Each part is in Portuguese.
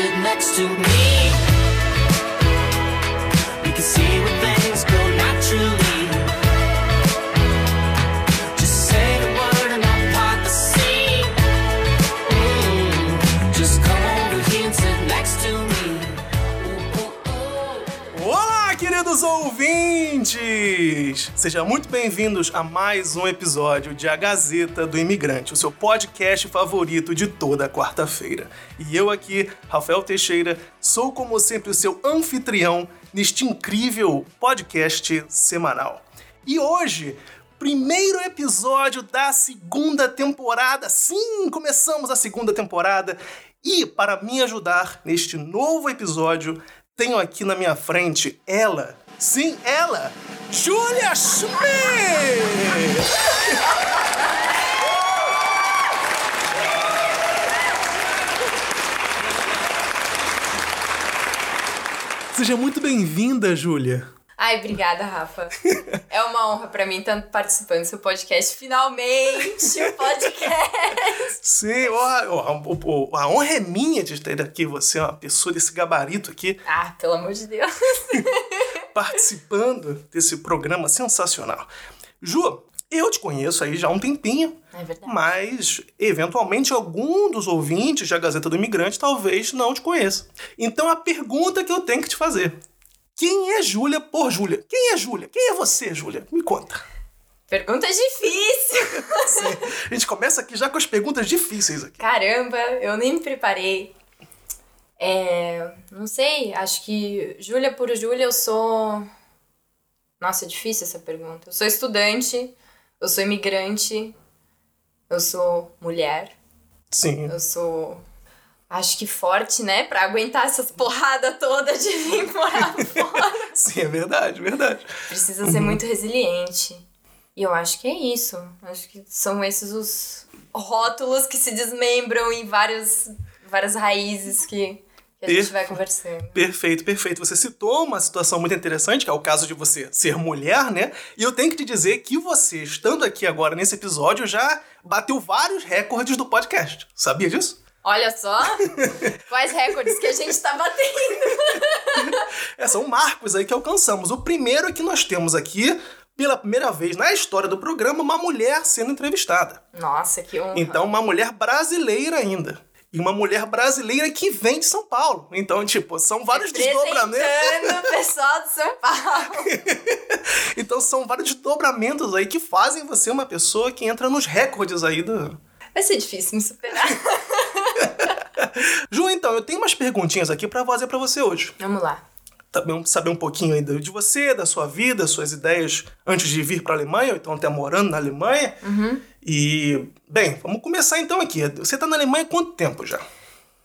sit next to me. Ouvintes! Sejam muito bem-vindos a mais um episódio de A Gazeta do Imigrante, o seu podcast favorito de toda quarta-feira. E eu aqui, Rafael Teixeira, sou como sempre o seu anfitrião neste incrível podcast semanal. E hoje, primeiro episódio da segunda temporada. Sim, começamos a segunda temporada. E para me ajudar neste novo episódio, tenho aqui na minha frente ela, sim, ela, Julia Schmidt! Seja muito bem-vinda, Júlia. Ai, obrigada, Rafa. É uma honra pra mim tanto participando do seu podcast. Finalmente, o podcast. Sim, a honra é minha de ter aqui você, uma pessoa desse gabarito aqui, Ah, pelo amor de Deus. participando desse programa sensacional. Ju, eu te conheço aí já há um tempinho, É verdade. mas eventualmente algum dos ouvintes da Gazeta do Imigrante talvez não te conheça. Então a pergunta que eu tenho que te fazer: quem é Júlia por Júlia? Quem é Júlia? Quem é você, Júlia? Me conta. Pergunta difícil. A gente começa aqui já com as perguntas difíceis aqui. Caramba, eu nem me preparei. É, não sei, acho que Júlia por Júlia eu sou. Nossa, é difícil essa pergunta. Eu sou estudante, eu sou imigrante, eu sou mulher, Sim. eu sou. Acho que forte, né? Pra aguentar essas porradas todas de vir morar fora. Sim, é verdade, verdade. Precisa ser muito resiliente. E eu acho que é isso. Acho que são esses os rótulos que se desmembram em várias, várias raízes que, que a gente Perfeito. vai conversando. Perfeito, perfeito. Você citou uma situação muito interessante, que é o caso de você ser mulher, né? E eu tenho que te dizer que você, estando aqui agora nesse episódio, já bateu vários recordes do podcast. Sabia disso? Olha só quais recordes que a gente tá batendo. É, são marcos aí que alcançamos. O primeiro é que nós temos aqui, pela primeira vez na história do programa, uma mulher sendo entrevistada. Nossa, que honra. Então, uma mulher brasileira ainda. E uma mulher brasileira que vem de São Paulo. Então, tipo, são vários desdobramentos. O pessoal de São Paulo. Então são vários desdobramentos aí que fazem você uma pessoa que entra nos recordes aí do. Vai ser difícil me superar. Ju, então, eu tenho umas perguntinhas aqui pra fazer pra você hoje. Vamos lá. Também saber um pouquinho aí de você, da sua vida, suas ideias antes de vir pra Alemanha, ou então até morando na Alemanha. E, bem, vamos começar então aqui. Você tá na Alemanha há quanto tempo já?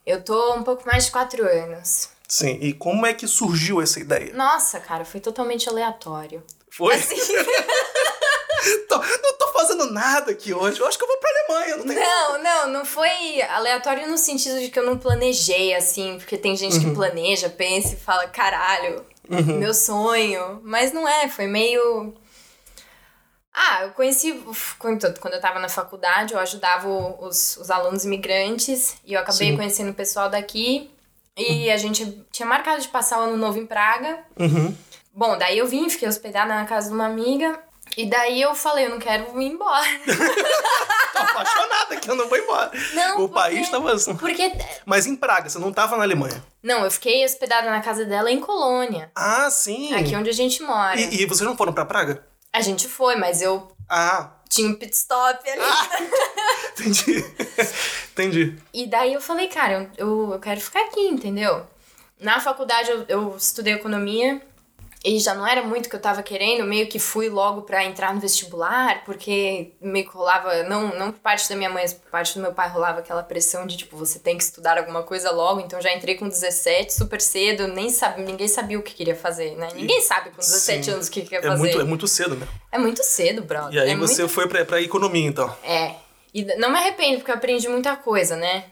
Eu tô um pouco mais de quatro anos. Sim, e como é que surgiu essa ideia? Nossa, cara, foi totalmente aleatório. Foi? Assim, Tô- não tô fazendo nada aqui hoje. Eu acho que eu vou pra Alemanha. Não tem... Não, não, não foi aleatório no sentido de que eu não planejei, assim, porque tem gente que planeja, pensa e fala, caralho, meu sonho. Mas não é, foi meio. Ah, eu conheci. Quando quando eu tava na faculdade, eu ajudava os, os alunos imigrantes e eu acabei Sim. conhecendo o pessoal daqui. E a gente tinha marcado de passar o ano novo em Praga. Uhum. Bom, daí eu vim, fiquei hospedada na casa de uma amiga. E daí eu falei, eu não quero ir embora. Tô apaixonada que eu não vou embora. Não, o porque- país tava assim. Porque Mas em Praga, você não tava na Alemanha. Não, eu fiquei hospedada na casa dela em Colônia, Ah, sim. aqui onde a gente mora. E, e vocês não foram pra Praga? A gente foi, mas eu Ah, tinha um pit stop ali. entendi. entendi. E daí eu falei, cara, eu, eu, eu quero ficar aqui, entendeu? Na faculdade eu, eu estudei economia e já não era muito o que eu tava querendo, meio que fui logo pra entrar no vestibular, porque meio que rolava, não, não por parte da minha mãe, mas por parte do meu pai rolava aquela pressão de tipo, você tem que estudar alguma coisa logo, então já entrei com 17, super cedo, nem sabe, ninguém sabia o que queria fazer, né? Ninguém sabe com 17 Sim. anos o que quer É fazer. muito, é muito cedo, né? É muito cedo, brother. E aí é você muito... foi pra, pra economia, então. É. E não me arrependo, porque eu aprendi muita coisa, né?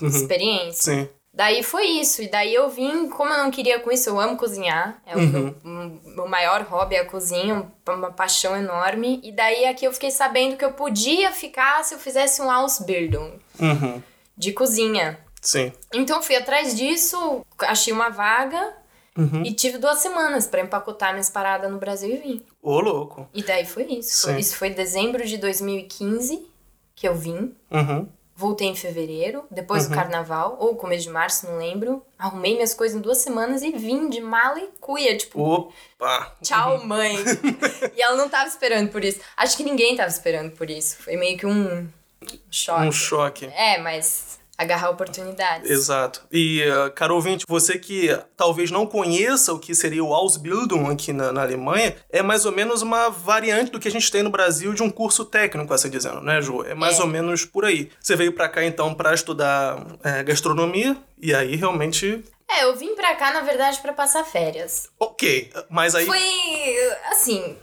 Experiência. Sim. Daí foi isso. E daí eu vim, como eu não queria com isso, eu amo cozinhar. É o meu, um- meu maior hobby é a cozinha, um- uma paixão enorme. E daí aqui eu fiquei sabendo que eu podia ficar se eu fizesse um Ausbildung Uhum. de cozinha. Sim. Então fui atrás disso, achei uma vaga Uhum. e tive duas semanas pra empacotar minhas paradas no Brasil e vim. Ô, louco. E daí foi isso. Sim. Isso foi dezembro de 2015 que eu vim. Uhum. Voltei em fevereiro, depois do carnaval, ou começo de março, não lembro. Arrumei minhas coisas em duas semanas e vim de mala e cuia, tipo, Opa. tchau, mãe. e ela não tava esperando por isso. Acho que ninguém tava esperando por isso. Foi meio que um choque. Um choque. É, mas agarrar oportunidades. Exato. E, uh, caro ouvinte, você que talvez não conheça o que seria o Ausbildung aqui na, na Alemanha, é mais ou menos uma variante do que a gente tem no Brasil de um curso técnico, assim dizendo, né, Ju? É mais É. ou menos por aí. Você veio pra cá, então, pra estudar é, gastronomia, e aí realmente... É, eu vim pra cá, na verdade, pra passar férias. Ok, mas aí... Foi, assim...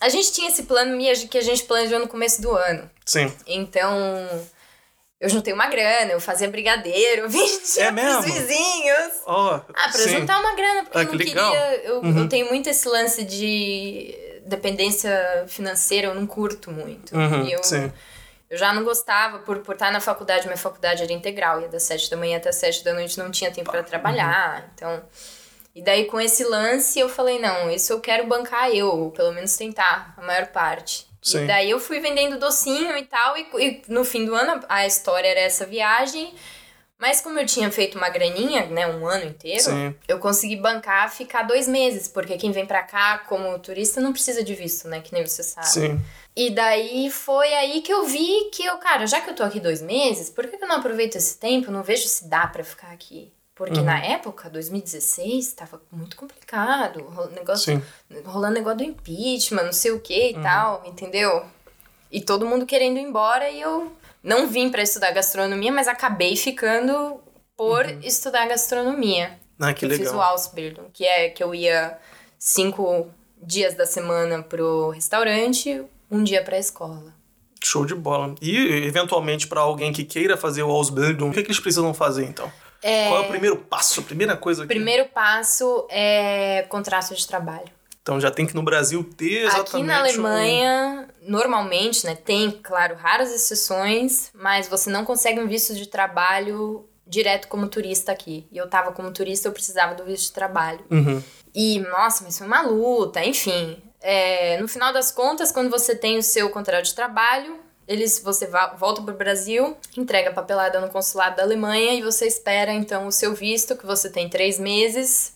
A gente tinha esse plano que a gente planejou no começo do ano. Sim. Então, eu juntei uma grana, eu fazia brigadeiro, eu vendia É mesmo? pros vizinhos. Ó, Ah, pra sim. juntar uma grana, porque Ah, eu não que. Uhum. queria. Eu, eu tenho muito esse lance de dependência financeira, eu não curto muito. Uhum, e eu, sim. eu já não gostava, por, por estar na faculdade, minha faculdade era integral, ia das sete da manhã até as sete da noite, não tinha tempo pra Uhum. trabalhar. Então. E daí, com esse lance, eu falei: não, isso eu quero bancar eu, ou pelo menos tentar, a maior parte. Sim. E daí eu fui vendendo docinho e tal, e, e no fim do ano a história era essa viagem. Mas como eu tinha feito uma graninha, né, um ano inteiro, Sim. eu consegui bancar ficar dois meses, porque quem vem pra cá como turista não precisa de visto, né, que nem você sabe. Sim. E daí foi aí que eu vi que eu, cara, já que eu tô aqui dois meses, por que eu não aproveito esse tempo? Não vejo se dá pra ficar aqui. Porque Uhum. na época, 2016, tava muito complicado. Negócio, Sim. rolando negócio do impeachment, não sei o que Uhum. e tal, entendeu? E todo mundo querendo ir embora e eu não vim pra estudar gastronomia, mas acabei ficando por estudar gastronomia. Ah, Uhum. que eu fiz o legal. Ausbildung, que é que eu ia cinco dias da semana pro restaurante, um dia pra escola. Show de bola. E, eventualmente, pra alguém que queira fazer o Ausbildung, o que, que eles precisam fazer, então? Qual é o primeiro passo, a primeira coisa O que... primeiro passo é contrato de trabalho. Então já tem que no Brasil ter exatamente... Aqui na um- Alemanha, normalmente, né, tem, claro, raras exceções, mas você não consegue um visto de trabalho direto como turista aqui. E eu tava como turista, eu precisava do visto de trabalho. Uhum. E, nossa, mas foi uma luta, enfim. É, no final das contas, quando você tem o seu contrato de trabalho, eles, você volta pro Brasil, entrega a papelada no consulado da Alemanha e você espera, então, o seu visto, que você tem três meses.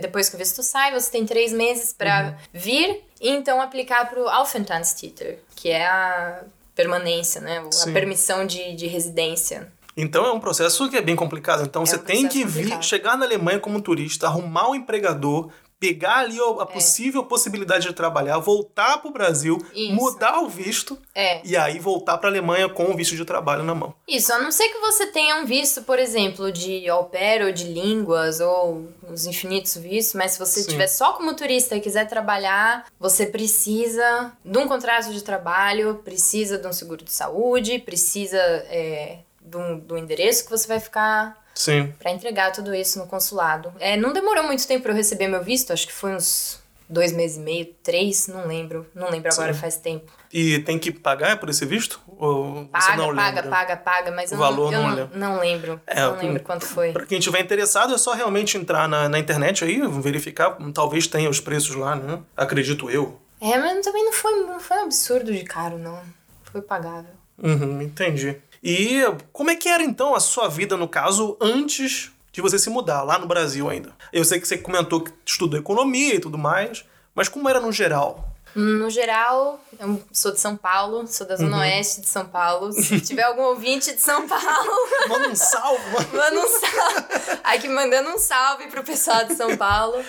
Depois que o visto sai, você tem três meses para vir e, então, aplicar pro Aufenthaltstitel, que é a permanência, né? Sim. A permissão de, de residência. Então é um processo que é bem complicado. Então É você um tem que vir, complicado. chegar na Alemanha como turista, arrumar um empregador, pegar ali É. a possível possibilidade de trabalhar, voltar pro Brasil, Isso. mudar o visto É. e aí voltar pra Alemanha com o visto de trabalho na mão. Isso, a não ser que você tenha um visto, por exemplo, de au pair ou de línguas ou os infinitos vistos, mas se você estiver só como turista e quiser trabalhar, você precisa de um contrato de trabalho, precisa de um seguro de saúde, precisa é, de um- do endereço que você vai ficar Sim. para entregar tudo isso no consulado. É, não demorou muito tempo para eu receber meu visto, acho que foi uns dois meses e meio, três, não lembro, não lembro agora, Sim. faz tempo. E tem que pagar por esse visto? Ou você Paga, não paga, lembra? paga, paga, mas O eu, valor não, eu não não, lembro. É, não lembro quanto foi. Pra quem tiver interessado, é só realmente entrar na, na internet aí, verificar. Talvez tenha os preços lá, né? Acredito eu. É, mas também não foi, não foi um absurdo de caro, não. Foi pagável. Uhum, entendi. E como é que era então a sua vida, no caso, antes de você se mudar, lá no Brasil ainda? Eu sei que você comentou que estudou economia e tudo mais, mas como era no geral? No geral, eu sou de São Paulo, sou da Uhum. Zona Oeste de São Paulo. Se tiver algum ouvinte de São Paulo, Manda um salve, manda um salve. Aqui mandando um salve pro pessoal de São Paulo.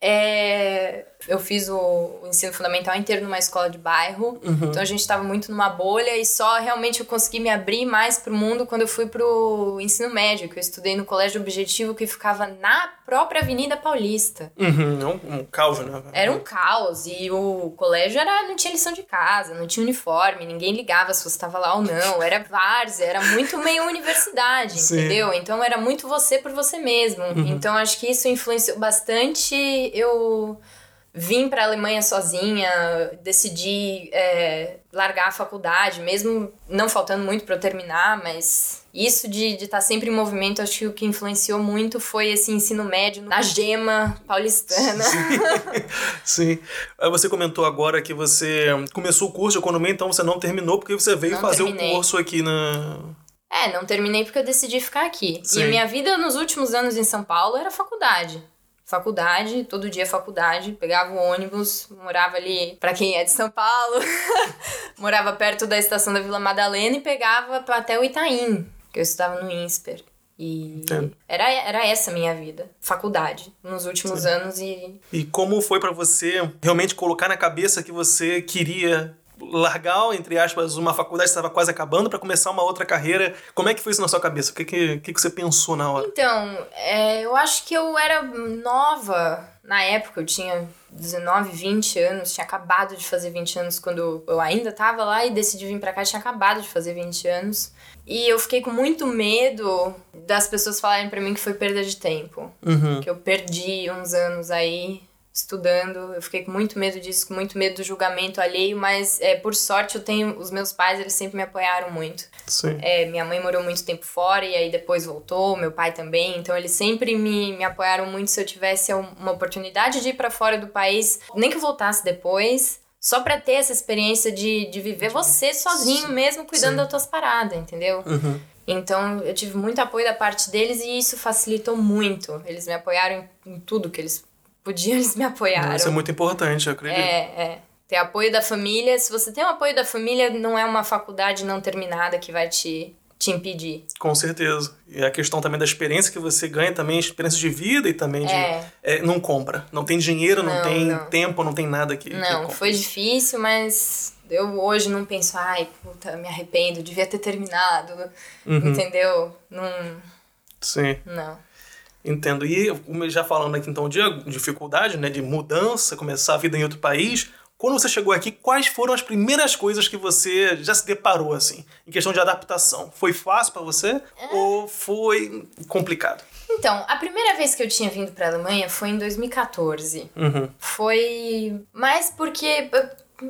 É, eu fiz o, o ensino fundamental inteiro numa escola de bairro, Uhum. então a gente estava muito numa bolha e só realmente eu consegui me abrir mais pro mundo quando eu fui pro ensino médio, que eu estudei no colégio objetivo que ficava na própria Avenida Paulista. Uhum, é um, um caos, né? Era um caos e o colégio era não tinha lição de casa, não tinha uniforme, ninguém ligava se você estava lá ou não, era várzea, era muito meio universidade, Sim. entendeu? Então era muito você por você mesmo. Então acho que isso influenciou bastante eu vim pra Alemanha sozinha, decidi é, largar a faculdade, mesmo não faltando muito pra eu terminar, mas isso de estar sempre em movimento, acho que o que influenciou muito foi esse ensino médio na gema paulistana. Sim. Aí Você comentou agora que você começou o curso de economia, então você não terminou porque você veio Não fazer terminei. o curso aqui na. É, não terminei porque eu decidi ficar aqui. Sim. E minha vida nos últimos anos em São Paulo era faculdade. Faculdade, todo dia faculdade, pegava o ônibus, morava ali, pra quem é de São Paulo, morava perto da estação da Vila Madalena e pegava até o Itaim, que eu estudava no INSPER. E Entendo. era, era essa a minha vida, faculdade, nos últimos anos e E como foi pra você realmente colocar na cabeça que você queria largar, entre aspas, uma faculdade que estava quase acabando pra começar uma outra carreira? Como é que foi isso na sua cabeça? O que, que, que, que você pensou na hora? Então, é, eu acho que eu era nova na época, eu tinha 19, 20 anos, tinha acabado de fazer 20 anos quando eu ainda tava lá e decidi vir pra cá, tinha acabado de fazer 20 anos. E eu fiquei com muito medo das pessoas falarem pra mim que foi perda de tempo. Uhum. Que eu perdi uns anos aí estudando, eu fiquei com muito medo disso, com muito medo do julgamento alheio, mas é, por sorte eu tenho, os meus pais, eles sempre me apoiaram muito. Sim. É, minha mãe morou muito tempo fora e aí depois voltou, meu pai também. Então eles sempre me, me apoiaram muito se eu tivesse um- uma oportunidade de ir pra fora do país, nem que eu voltasse depois, só pra ter essa experiência de, de viver você sozinho mesmo, cuidando Sim. das tuas paradas, entendeu? Uhum. Então eu tive muito apoio da parte deles e isso facilitou muito. Eles me apoiaram em, em tudo que eles podiam, eles me apoiaram. Isso é muito importante, eu acredito. É, é. Ter apoio da família. Se você tem o apoio da família, não é uma faculdade não terminada que vai te, te impedir. Com certeza. E a questão também da experiência que você ganha, também experiência de vida e também de. É. é, não compra. Não tem dinheiro, não, Não, tem não. tempo, não tem nada que. que Não, compra. foi difícil, mas eu hoje não penso, ai, puta, me arrependo, devia ter terminado. Uhum. Entendeu? Não. Sim. Não. Entendo. E já falando aqui então de dificuldade, né, de mudança, começar a vida em outro país, quando você chegou aqui, quais foram as primeiras coisas que você já se deparou assim, em questão de adaptação? Foi fácil pra você É. ou foi complicado? Então, a primeira vez que eu tinha vindo pra Alemanha foi em 2014. Uhum. Foi mais porque,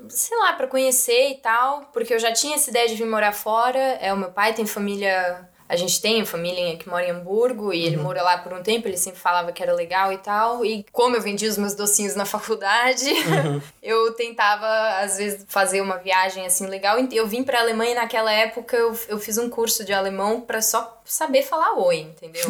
sei lá, pra conhecer e tal, porque eu já tinha essa ideia de vir morar fora. É, o meu pai tem família, a gente tem família que mora em Hamburgo e ele mora lá por um tempo, ele sempre falava que era legal e tal. E como eu vendia os meus docinhos na faculdade, eu tentava às vezes fazer uma viagem assim legal. Eu vim pra Alemanha e naquela época eu, eu fiz um curso de alemão pra só saber falar oi, entendeu?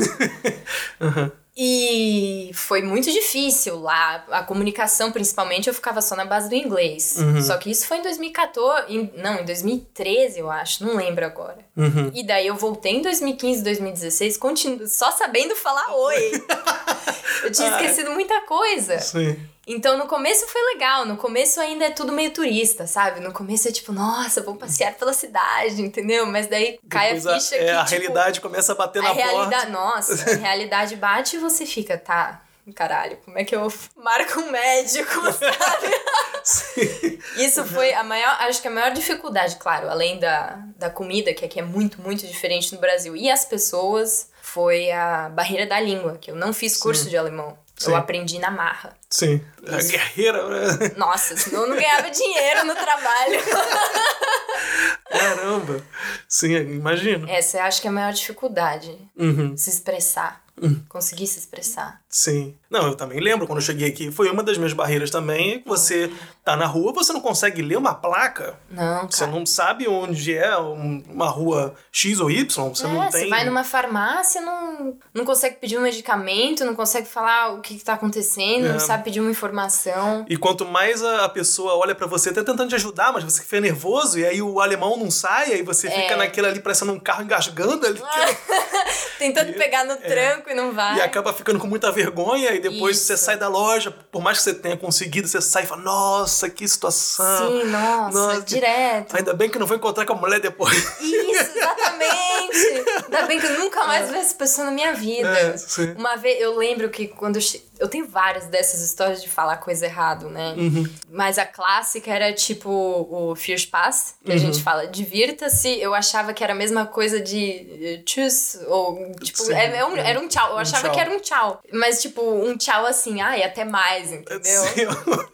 E foi muito difícil lá. A comunicação, principalmente, eu ficava só na base do inglês. Só que isso foi em 2014. em- não, em 2013, eu acho. Não lembro agora. Uhum. E daí eu voltei em 2015, 2016, continuo, só sabendo falar oi. eu tinha esquecido muita coisa. Sim. Então no começo foi legal, no começo ainda é tudo meio turista, sabe? No começo é tipo, nossa, vou passear pela cidade, entendeu? Mas daí cai Depois a ficha que é, a tipo, realidade começa a bater na a porta. realidade, nossa, a realidade bate e você fica, tá, caralho, como é que eu marco um médico, sabe? Isso foi a maior, acho que a maior dificuldade, claro, além da, da comida, que aqui é muito, muito diferente no Brasil, e as pessoas, foi a barreira da língua, que eu não fiz curso de alemão. Sim. Eu aprendi na marra. Sim. A guerreira, né? Nossa, senão eu não ganhava dinheiro no trabalho. Caramba. Sim, imagino. Essa eu acho que é a maior dificuldade. Uhum. Se expressar. Conseguir se expressar. Sim. Não, eu também lembro quando eu cheguei aqui. Foi uma das minhas barreiras também. que Você tá na rua, você não consegue ler uma placa. Não, Você cara. não sabe onde é um- uma rua X ou Y. Você é, não tem. você vai numa farmácia, não, não consegue pedir um medicamento, não consegue falar o que, que tá acontecendo, É. não sabe pedir uma informação. E quanto mais a, pessoa olha pra você, até tentando te ajudar, mas você fica nervoso, e aí o alemão não sai, aí você fica É. naquele ali parecendo um carro engasgando ali. Tentando pegar no tranco e não vai. E acaba ficando com muita vergonha, e depois Isso. você sai da loja, por mais que você tenha conseguido, você sai e fala, nossa, que situação. Sim, nossa, Nossa, direto. Ainda bem que não vou encontrar com a mulher depois. Isso, exatamente. Ainda bem que eu nunca mais vi essa pessoa na minha vida. É, sim. Uma vez, eu lembro que quando eu, che- eu tenho várias dessas histórias de falar coisa errado, né? Uhum. Mas a clássica era tipo o Viel Spaß, que a gente Uhum. fala, divirta-se. Eu achava que era a mesma coisa de eh, tschüss, ou tipo, Sim, é- é um- é. era um tchau. Eu achava tchau. que era um tchau. Mas tipo, um um tchau assim, ai, até mais, entendeu? Sim.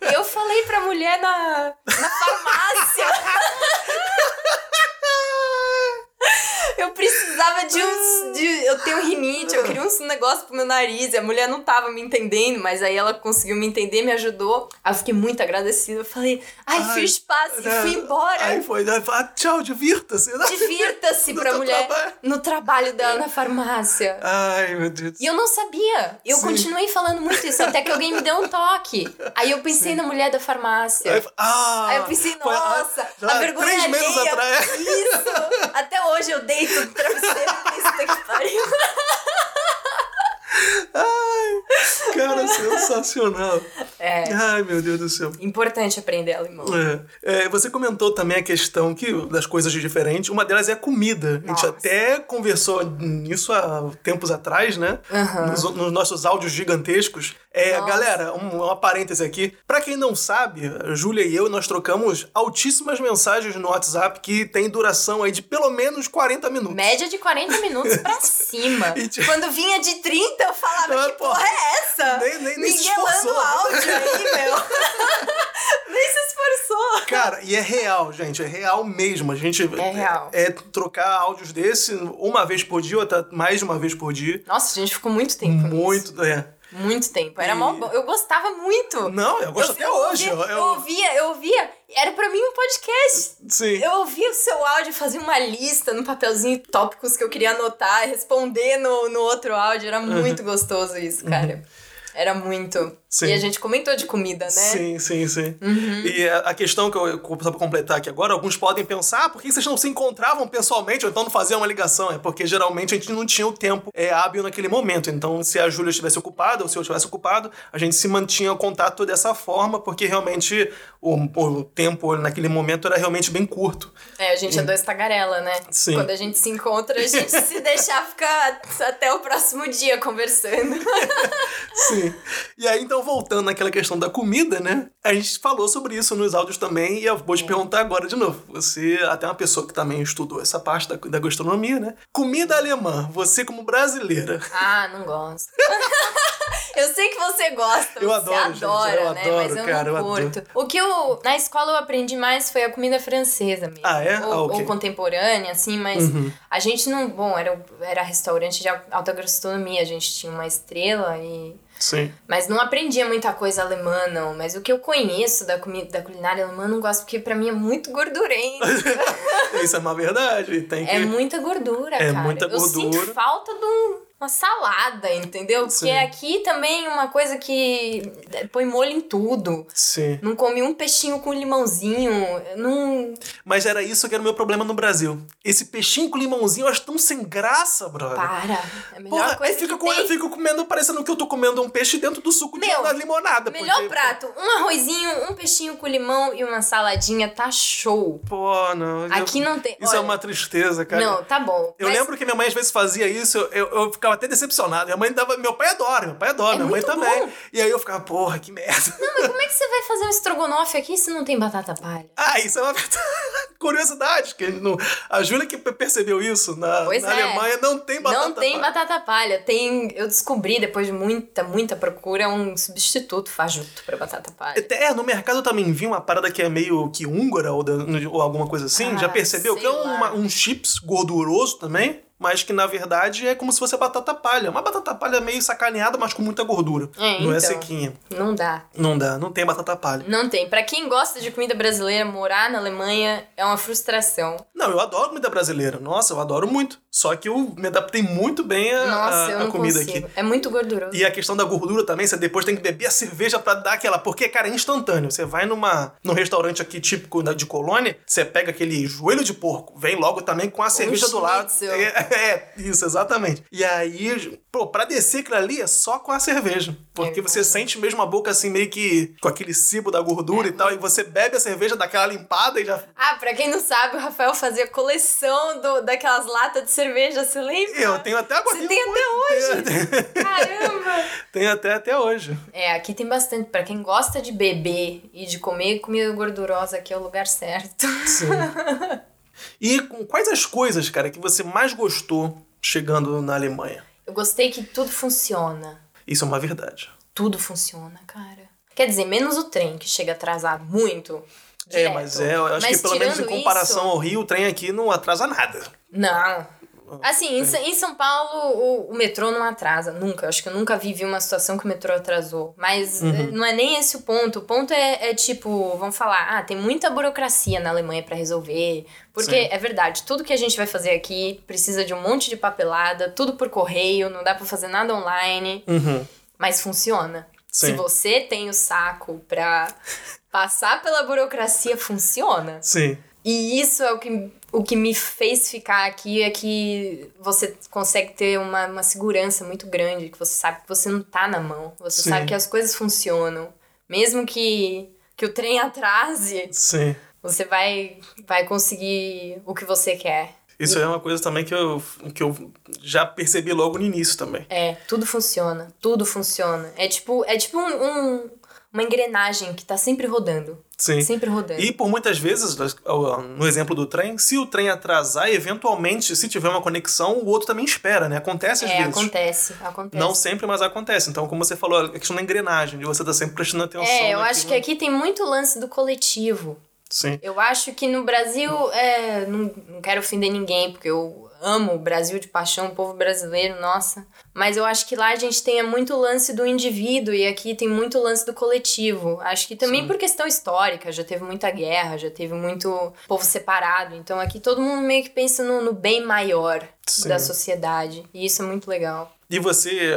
E eu falei pra mulher na, na farmácia. Eu precisava de uns. De, eu tenho rinite, eu queria uns negócio pro meu nariz. E a mulher não tava me entendendo, mas aí ela conseguiu me entender, me ajudou. Aí eu fiquei muito agradecida. Eu falei, ai, Ai, fiz passe, né? fui embora. Aí foi, né? Ah, tchau, divirta-se. né? Divirta-se pra mulher trabalho. no trabalho dela na farmácia. Ai, meu Deus. E eu não sabia. Eu Sim. continuei falando muito isso, até que alguém me deu um toque. Aí eu pensei na mulher da farmácia. Aí, ah, Aí eu pensei, foi há- nossa, já a vergonha Três meses atrás. Isso! Até hoje eu deito no travesseiro e penso que pariu. Ai, cara, sensacional. É, Ai, meu Deus do céu. importante aprender alemão. É. É, você comentou também a questão que, das coisas diferentes. Uma delas é a comida. A gente Nossa. até conversou nisso há tempos atrás, né? Aham. Nos, nos nossos áudios gigantescos. É, Nossa. galera, um, uma parêntese aqui. Pra quem não sabe, a Júlia e eu, nós trocamos altíssimas mensagens no WhatsApp que tem duração aí de pelo menos 40 minutos. Média de 40 minutos pra cima. Tipo- Quando vinha de 30, eu falava, Ah, que pô, porra é essa? nem- nem- nem Miguelando áudio aí, meu. nem se esforçou. Cara, e é real, gente. É real mesmo. A gente. É real. É, trocar áudios desse uma vez por dia ou até mais de uma vez por dia. Nossa, a gente ficou muito tempo nisso. Muito, é. Muito tempo. Era E- mó bom. Eu gostava muito. Não, eu gosto Eu- até eu hoje. ouvia- eu- Eu ouvia, eu ouvia. Era pra mim um podcast. Sim. Eu ouvia o seu áudio, fazia uma lista no papelzinho, tópicos que eu queria anotar, responder no, no outro áudio. Era muito gostoso isso, cara. Era muito. Sim. E a gente comentou de comida, né? Sim, sim, sim. Uhum. E a questão que eu, só pra completar aqui agora, alguns podem pensar, ah, por que vocês não se encontravam pessoalmente ou então não faziam uma ligação? É porque geralmente a gente não tinha o tempo é, hábil naquele momento. Então, se a Júlia estivesse ocupada ou se eu estivesse ocupado, a gente se mantinha o contato dessa forma, porque realmente o, o tempo naquele momento era realmente bem curto. É, a gente é dois tagarela, né? Sim. Quando a gente se encontra, a gente se deixar ficar até o próximo dia conversando. Sim. E aí, então, voltando naquela questão da comida, né? A gente falou sobre isso nos áudios também, e eu vou te perguntar agora de novo. Você, até uma pessoa que também estudou essa parte da, da gastronomia, né? Comida alemã, você como brasileira. Ah, não gosto. eu sei que você gosta, Eu você adoro, gente, adora, eu né? adoro, Mas eu cara, eu não curto. O que eu. Na escola eu aprendi mais foi a comida francesa mesmo. Ah, é? Ou, Ah, ok. ou contemporânea, assim, mas Uhum. a gente não. Bom, era, era restaurante de alta gastronomia, a gente tinha uma estrela e. Sim. Mas não aprendia muita coisa alemã, não. Mas o que eu conheço da, comida, da culinária alemã eu não gosto, porque pra mim é muito gordurento. Isso é uma verdade. Tem que... É muita gordura, É cara. muita Eu sinto gordura. falta de um- uma salada, entendeu? Porque Sim. aqui também uma coisa que põe molho em tudo. Sim. Não come um peixinho com limãozinho. Não. Mas era isso que era o meu problema no Brasil. Esse peixinho com limãozinho eu acho tão sem graça, brother. Para. É a melhor Porra, coisa fica que com, eu fico comendo, parecendo que eu tô comendo um peixe dentro do suco de Meu, da limonada. Melhor porque- prato, um arrozinho, um peixinho com limão e uma saladinha, tá show. Pô, não. eu- Aqui não tem. Isso é olha, uma tristeza, cara. Não, tá bom. Eu mas lembro que minha mãe às vezes fazia isso, eu, eu ficava até decepcionado. Minha mãe dava. Meu pai adora, meu pai adora, É minha mãe também. bom. E aí eu ficava, porra, que merda. Não, mas como é que você vai fazer um estrogonofe aqui se não tem batata palha? Ah, isso é uma curiosidade, que não... a Júlia que percebeu isso na, na é. Alemanha não tem batata não tem palha. batata palha. Tem. Eu descobri depois de muita, muita procura um substituto fajuto pra batata palha. É, no mercado eu também vi uma parada que é meio que húngara ou, da- ou alguma coisa assim. Ah, Já percebeu? Que é uma- um chips gorduroso também, mas que na verdade é como se fosse batata palha. Uma batata palha meio sacaneada, mas com muita gordura. É, não é então. sequinha. Não dá. Não dá, não tem batata palha. Não tem. Pra quem gosta de comida brasileira, morar na Alemanha é uma frustração. Não, eu adoro comida brasileira. Nossa, eu adoro muito. Só que eu me adaptei muito bem a, Nossa, a- a comida consigo. aqui. É muito gorduroso. E a questão da gordura também, você depois tem que beber a cerveja pra dar aquela. Porque, cara, é instantâneo. Você vai numa, num restaurante aqui típico de colônia, você pega aquele joelho de porco, vem logo também com a cerveja do lado. É, é, isso, exatamente. E aí, pô, pra descer aquilo ali é só com a cerveja. Porque É você sente mesmo a boca assim, meio que com aquele cibo da É. gordura e tal, e você bebe a cerveja, dá aquela limpada e já. Ah, pra quem não sabe, o Rafael fazia coleção do, daquelas latas de cerveja, você lembra? Eu tenho até agora. Você tem até hoje? Caramba! Tenho até até hoje. É, aqui tem bastante. Pra quem gosta de beber e de comer comida gordurosa, aqui é o lugar certo. Sim. E com quais as coisas, cara, que você mais gostou chegando na Alemanha? Eu gostei que tudo funciona. Isso é uma verdade. tudo funciona, cara. Quer dizer, menos o trem, que chega atrasado muito. É, direto. mas é, eu acho Mas que pelo menos em comparação isso- ao Rio, o trem aqui não atrasa nada. Não. Assim, em, em São Paulo, o, o metrô não atrasa, nunca. Acho que eu nunca vivi uma situação que o metrô atrasou. Mas Uhum. eh, não é nem esse o ponto. O ponto é, é tipo, vamos falar, ah, tem muita burocracia na Alemanha pra resolver. Porque Sim. é verdade, tudo que a gente vai fazer aqui precisa de um monte de papelada, tudo por correio, não dá pra fazer nada online. Uhum. Mas funciona. Sim. Se você tem o saco pra passar pela burocracia, funciona. Sim. E isso é o que, o que me fez ficar aqui, é que você consegue ter uma, uma segurança muito grande, que você sabe que você não tá na mão. Você Sim. sabe que as coisas funcionam. Mesmo que, que o trem atrase, Sim. você vai, vai conseguir o que você quer. Isso é uma coisa também que eu, que eu já percebi logo no início também. É, tudo funciona, tudo funciona. É tipo, é tipo um, um- uma engrenagem que tá sempre rodando. Sim. Sempre rodando. E por muitas vezes, no exemplo do trem, se o trem atrasar, eventualmente, se tiver uma conexão, o outro também espera, né? Acontece às é, vezes. acontece, acontece. Não sempre, mas acontece. Então, como você falou, a questão da engrenagem, de você estar sempre prestando atenção. É, eu acho que aqui tem muito lance do coletivo. Sim. Eu acho que no Brasil, é, não, não quero ofender ninguém, porque eu amo o Brasil de paixão, o povo brasileiro, nossa. Mas eu acho que lá a gente tem muito lance do indivíduo e aqui tem muito lance do coletivo. Acho que também por questão histórica, já teve muita guerra, já teve muito povo separado. Então aqui todo mundo meio que pensa no, no bem maior Sim. da sociedade. E isso é muito legal. E você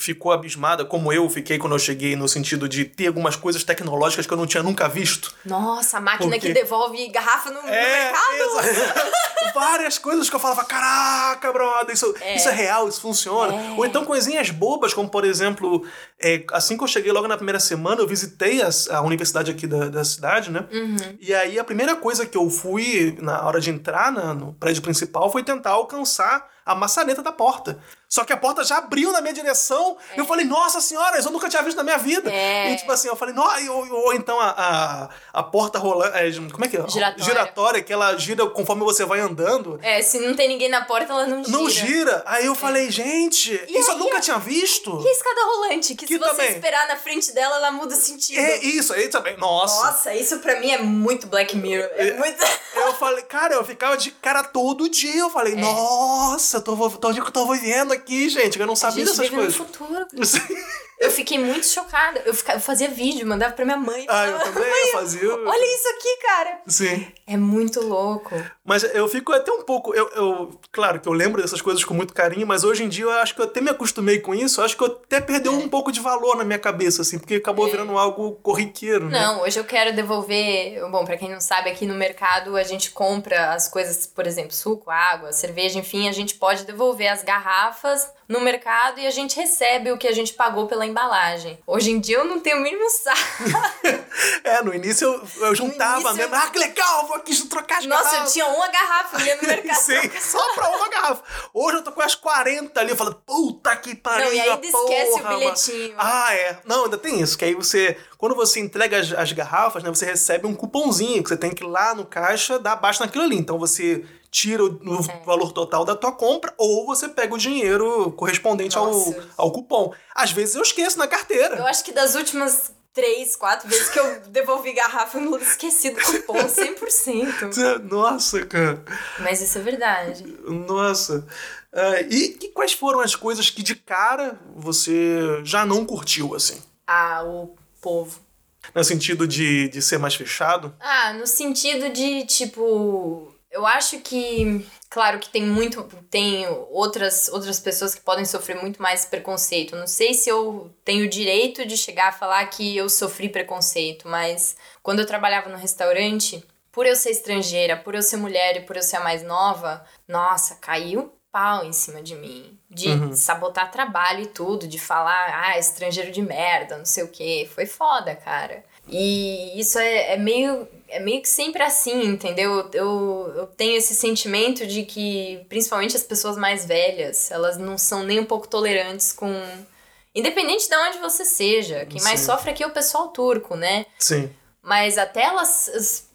ficou abismada, como eu fiquei quando eu cheguei, no sentido de ter algumas coisas tecnológicas que eu não tinha nunca visto? Nossa, a máquina Por quê? que devolve garrafa no, no É, mercado. exa- várias coisas que eu falava, caraca, brother, isso é, isso é real, isso funciona. É. Ou então coisinhas bobas, como por exemplo, é, assim que eu cheguei logo na primeira semana, eu visitei as- a, universidade aqui da, da cidade, né? Uhum. E aí a primeira coisa que eu fui na hora de entrar na- no prédio principal foi tentar alcançar a maçaneta da porta. Só que a porta já abriu na minha direção. E eu falei, nossa senhora, isso eu nunca tinha visto na minha vida. É. E tipo assim, eu falei, "Nó", ou, ou então a, a, a porta rolando. é, como é que é? Giratória. Giratória, que ela gira conforme você vai andando. É, se não tem ninguém na porta, ela não gira. Não gira. Aí eu falei, gente, E isso eu aí, nunca tinha visto. E a escada rolante, que, Que se você também. esperar na frente dela, ela muda sentido. É isso, aí também. Nossa. Nossa, isso pra mim é muito Black Mirror. É, muito... Eu falei, cara, eu ficava de cara todo dia. Eu É. falei, nossa, eu tô, tô, eu tô vivendo aqui, gente. Eu não sabia dessas vive no coisas. futuro. Eu fiquei muito chocada. Eu, eu fazia vídeo, mandava pra minha mãe. Ah, eu também, "Mãe, eu fazia. Olha isso aqui, cara. Sim. É muito louco. Mas eu fico até um pouco. Eu, eu- claro que eu lembro dessas coisas com muito carinho, mas hoje em dia eu acho que eu até me acostumei com isso. Eu acho que eu até perdeu É. um pouco de valor na minha cabeça, assim, porque acabou virando algo corriqueiro, né? Não, hoje eu quero devolver. Bom, pra quem não sabe, aqui no mercado a gente compra as coisas, por exemplo, suco, água, cerveja, enfim, a gente pode devolver as garrafas no mercado e a gente recebe o que a gente pagou pela embalagem. Hoje em dia eu não tenho o mínimo saco. É, no início eu, eu juntava início mesmo. eu- Ah, que legal, vou aqui trocar as Nossa, eu garrafas. tinha uma garrafa, eu ia no mercado. Sim, só pra uma garrafa. Hoje eu tô com as 40 ali, eu falo, puta que pariu. Não, e ainda esquece o porra, bilhetinho. mano. Ah, é. Não, ainda tem isso, que aí você, quando você entrega as, as garrafas, né, você recebe um cupomzinho que você tem que ir lá no caixa dar abaixo naquilo ali. Então você tira o, É. valor total da tua compra ou você pega o dinheiro correspondente ao, ao cupom. Às vezes eu esqueço na carteira. Eu acho que das últimas três, quatro vezes que eu devolvi garrafa, eu esqueci do cupom 100%. Nossa, cara. Mas isso é verdade. Nossa. Ah, e, e quais foram as coisas que de cara você já não curtiu, assim? Ah, o povo. No sentido de, de ser mais fechado? Ah, no sentido de, tipo, eu acho que, claro que tem muito, tem outras, outras pessoas que podem sofrer muito mais preconceito. Não sei se eu tenho o direito de chegar a falar que eu sofri preconceito, mas quando eu trabalhava no restaurante, por eu ser estrangeira, por eu ser mulher e por eu ser a mais nova, nossa, caiu pau em cima de mim. De sabotar trabalho e tudo, de falar, ah, estrangeiro de merda, não sei o quê. Foi foda, cara. E isso é, é meio é meio que sempre assim, entendeu? Eu, eu tenho esse sentimento de que, principalmente as pessoas mais velhas, elas não são nem um pouco tolerantes com. Independente de onde você seja. Quem mais Sim. sofre aqui é o pessoal turco, né? Sim. Mas até elas.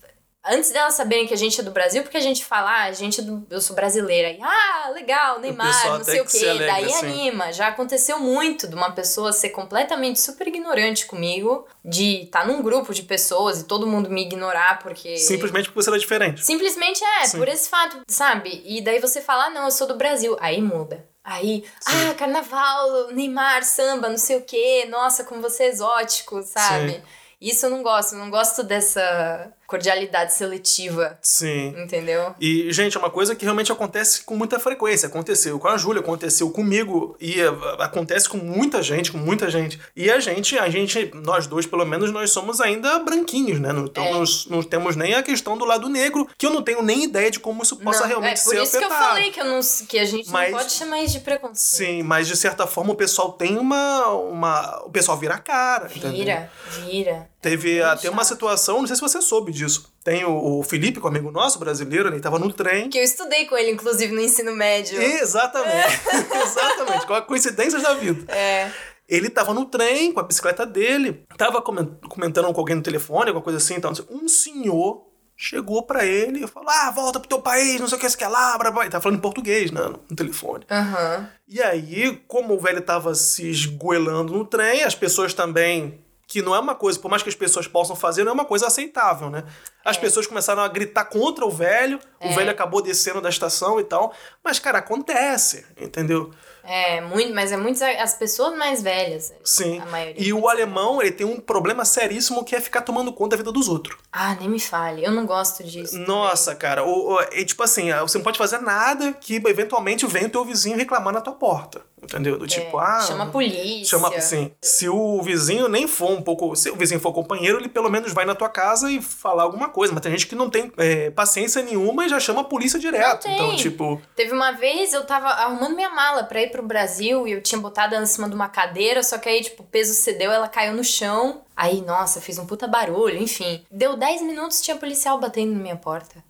Antes delas saberem que a gente é do Brasil, porque a gente fala, ah, a gente é do, eu sou brasileira. E, ah, legal, Neymar, não sei o que se quê. alegra, Daí assim. anima. Já aconteceu muito de uma pessoa ser completamente super ignorante comigo, de estar num grupo de pessoas e todo mundo me ignorar porque. Simplesmente porque você era diferente. Simplesmente é, Sim. por esse fato, sabe? E daí você fala, ah, não, eu sou do Brasil. Aí muda. Aí, ah, carnaval, Neymar, samba, não sei o quê. Nossa, como você é exótico, sabe? Sim. Isso eu não gosto. Eu não gosto dessa cordialidade seletiva, Sim. entendeu? E, gente, é uma coisa que realmente acontece com muita frequência. Aconteceu com a Júlia, aconteceu comigo e acontece com muita gente, com muita gente. E a gente, a gente, nós dois, pelo menos, nós somos ainda branquinhos, né? Então, É. nós não temos nem a questão do lado negro, que eu não tenho nem ideia de como isso possa Não, realmente é por ser isso afetado. que eu falei que, eu não, que a gente Mas- não pode chamar isso de preconceito. Sim, mas de certa forma o pessoal tem uma. uma o pessoal vira a cara. entendeu? Vira, vira. Teve até uma situação, não sei se você soube disso. Tem o, o Felipe, que é um amigo nosso, brasileiro, ele tava no trem. Que eu estudei com ele, inclusive, no ensino médio. Exatamente. Exatamente. Com a coincidência da vida. É. Ele tava no trem com a bicicleta dele, tava comen- comentando com alguém no telefone, alguma coisa assim. Então, um senhor chegou pra ele e falou: Ah, volta pro teu país, não sei o que, você quer lá, blá, blá. Ele tava falando em português, né, no telefone. Aham. E aí, como o velho tava se esgoelando no trem, as pessoas também. Que não é uma coisa, por mais que as pessoas possam fazer, não é uma coisa aceitável, né? As pessoas começaram a gritar contra o velho, o É. velho acabou descendo da estação e tal. Mas, cara, acontece, entendeu? É, muito, mas é muitas as pessoas mais velhas. Sim. A maioria. E o alemão, ele tem um problema seríssimo que é ficar tomando conta da vida dos outros. Ah, nem me fale. Eu não gosto disso. Nossa, cara, o, o- é tipo assim, você não pode fazer nada que eventualmente venha o teu vizinho reclamar na tua porta. Entendeu? Do tipo, É, ah. chama a polícia. Chama, sim. Se o vizinho nem for um pouco. Se o vizinho for companheiro, ele pelo menos vai na tua casa e falar alguma coisa. Mas tem gente que não tem é, paciência nenhuma e já chama a polícia direto. Então, tipo. Teve uma vez eu tava arrumando minha mala pra ir pro Brasil e eu tinha botado ela em cima de uma cadeira, só que aí, tipo, o peso cedeu, ela caiu no chão. Aí, nossa, fiz um puta barulho, enfim. Deu 10 minutos, tinha policial batendo na minha porta.